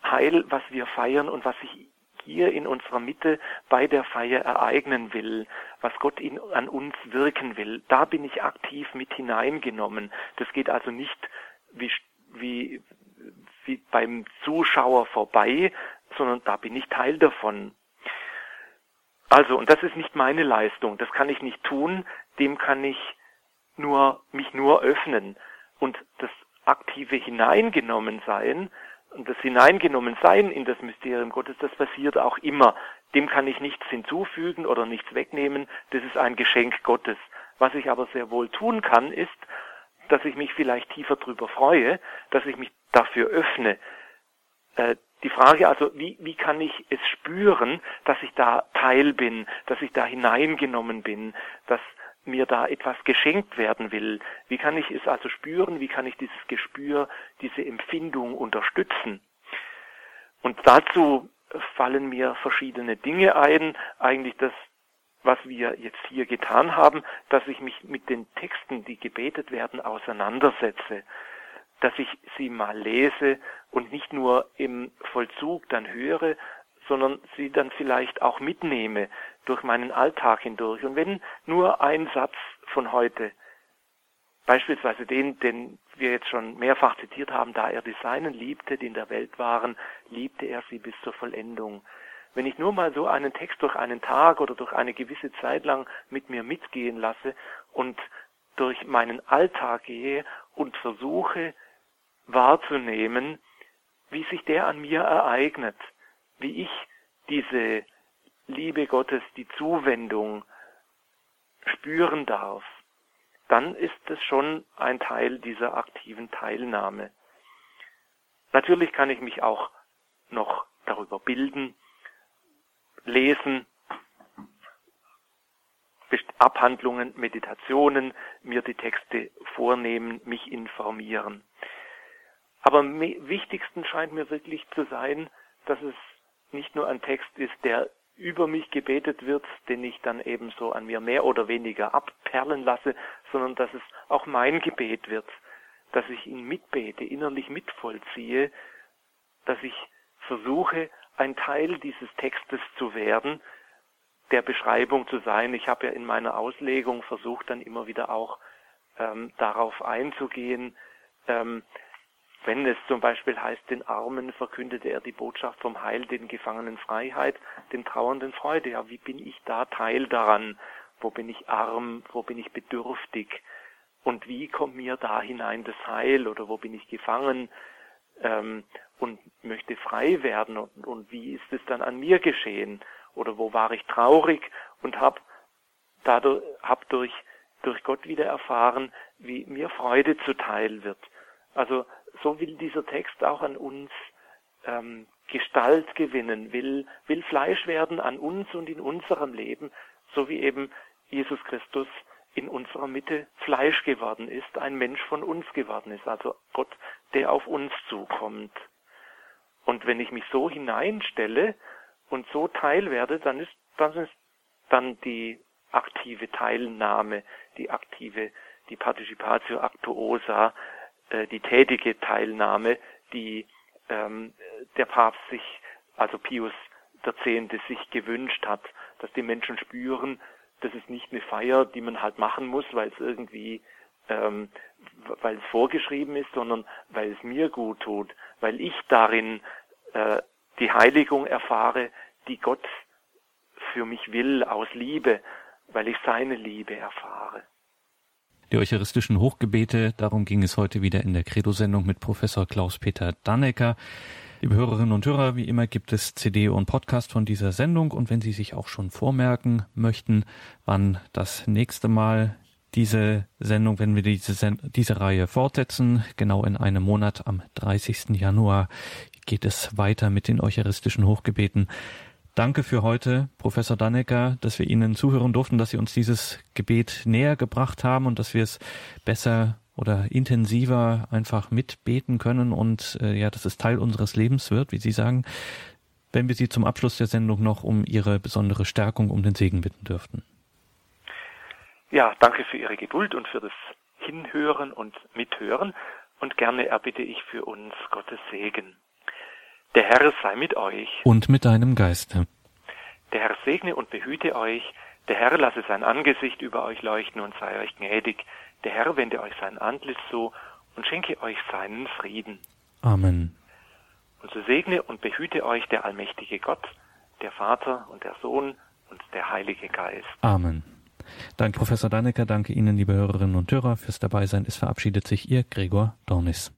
Heil, was wir feiern und was sich hier in unserer Mitte bei der Feier ereignen will, was Gott in, an uns wirken will. Da bin ich aktiv mit hineingenommen. Das geht also nicht wie, wie, wie beim Zuschauer vorbei, sondern da bin ich Teil davon. Also, und das ist nicht meine Leistung, das kann ich nicht tun, dem kann ich nur, mich nur öffnen. Und das aktive Hineingenommensein das Hineingenommensein in das Mysterium Gottes, das passiert auch immer. Dem kann ich nichts hinzufügen oder nichts wegnehmen. Das ist ein Geschenk Gottes. Was ich aber sehr wohl tun kann, ist, dass ich mich vielleicht tiefer drüber freue, dass ich mich dafür öffne. Äh, die Frage also, wie, wie kann ich es spüren, dass ich da Teil bin, dass ich da hineingenommen bin, dass mir da etwas geschenkt werden will. Wie kann ich es also spüren? Wie kann ich dieses Gespür, diese Empfindung unterstützen? Und dazu fallen mir verschiedene Dinge ein. Eigentlich das, was wir jetzt hier getan haben, dass ich mich mit den Texten, die gebetet werden, auseinandersetze. Dass ich sie mal lese und nicht nur im Vollzug dann höre, sondern sie dann vielleicht auch mitnehme durch meinen Alltag hindurch. Und wenn nur ein Satz von heute, beispielsweise den, den wir jetzt schon mehrfach zitiert haben, da er die Seinen liebte, die in der Welt waren, liebte er sie bis zur Vollendung. Wenn ich nur mal so einen Text durch einen Tag oder durch eine gewisse Zeit lang mit mir mitgehen lasse und durch meinen Alltag gehe und versuche wahrzunehmen, wie sich der an mir ereignet, wie ich diese Liebe Gottes, die Zuwendung spüren darf, dann ist es schon ein Teil dieser aktiven Teilnahme. Natürlich kann ich mich auch noch darüber bilden, lesen, Abhandlungen, Meditationen, mir die Texte vornehmen, mich informieren. Aber am wichtigsten scheint mir wirklich zu sein, dass es nicht nur ein Text ist, der über mich gebetet wird, den ich dann eben so an mir mehr oder weniger abperlen lasse, sondern dass es auch mein Gebet wird, dass ich ihn mitbete, innerlich mitvollziehe, dass ich versuche, ein Teil dieses Textes zu werden, der Beschreibung zu sein. Ich habe ja in meiner Auslegung versucht, dann immer wieder auch ähm, darauf einzugehen, ähm, wenn es zum Beispiel heißt, den Armen verkündete er die Botschaft vom Heil, den Gefangenen Freiheit, den Trauernden Freude. Ja, wie bin ich da Teil daran? Wo bin ich arm? Wo bin ich bedürftig? Und wie kommt mir da hinein das Heil? Oder wo bin ich gefangen ähm, und möchte frei werden? Und, und wie ist es dann an mir geschehen? Oder wo war ich traurig und habe dadurch hab durch durch Gott wieder erfahren, wie mir Freude zuteil wird. Also so will dieser Text auch an uns ähm, Gestalt gewinnen, will, will Fleisch werden an uns und in unserem Leben, so wie eben Jesus Christus in unserer Mitte Fleisch geworden ist, ein Mensch von uns geworden ist, also Gott, der auf uns zukommt. Und wenn ich mich so hineinstelle und so teil werde, dann ist, dann ist dann die aktive Teilnahme, die aktive, die Participatio Actuosa, äh, die tätige Teilnahme, die ähm, der Papst sich, also Pius X. sich gewünscht hat, dass die Menschen spüren, das ist nicht eine Feier, die man halt machen muss, weil es irgendwie, ähm, weil es vorgeschrieben ist, sondern weil es mir gut tut, weil ich darin äh, die Heiligung erfahre, die Gott für mich will aus Liebe, weil ich seine Liebe erfahre die eucharistischen Hochgebete. Darum ging es heute wieder in der Credo-Sendung mit Professor Klaus-Peter Dannecker. Liebe Hörerinnen und Hörer, wie immer gibt es CD und Podcast von dieser Sendung und wenn Sie sich auch schon vormerken möchten, wann das nächste Mal diese Sendung, wenn wir diese, Send diese Reihe fortsetzen, genau in einem Monat am 30. Januar geht es weiter mit den eucharistischen Hochgebeten. Danke für heute, Professor Dannecker, dass wir Ihnen zuhören durften, dass Sie uns dieses Gebet näher gebracht haben und dass wir es besser oder intensiver einfach mitbeten können und äh, ja, dass es Teil unseres Lebens wird, wie Sie sagen, wenn wir Sie zum Abschluss der Sendung noch um Ihre besondere Stärkung, um den Segen bitten dürften. Ja, danke für Ihre Geduld und für das Hinhören und Mithören und gerne erbitte ich für uns Gottes Segen. Der Herr sei mit euch. Und mit deinem Geiste. Der Herr segne und behüte euch. Der Herr lasse sein Angesicht über euch leuchten und sei euch gnädig. Der Herr wende euch sein Antlitz zu und schenke euch seinen Frieden. Amen. Und so segne und behüte euch der allmächtige Gott, der Vater und der Sohn und der Heilige Geist. Amen. Danke, Professor Dannecker. Danke Ihnen, liebe Hörerinnen und Hörer, fürs Dabeisein. Es verabschiedet sich Ihr Gregor Dornis.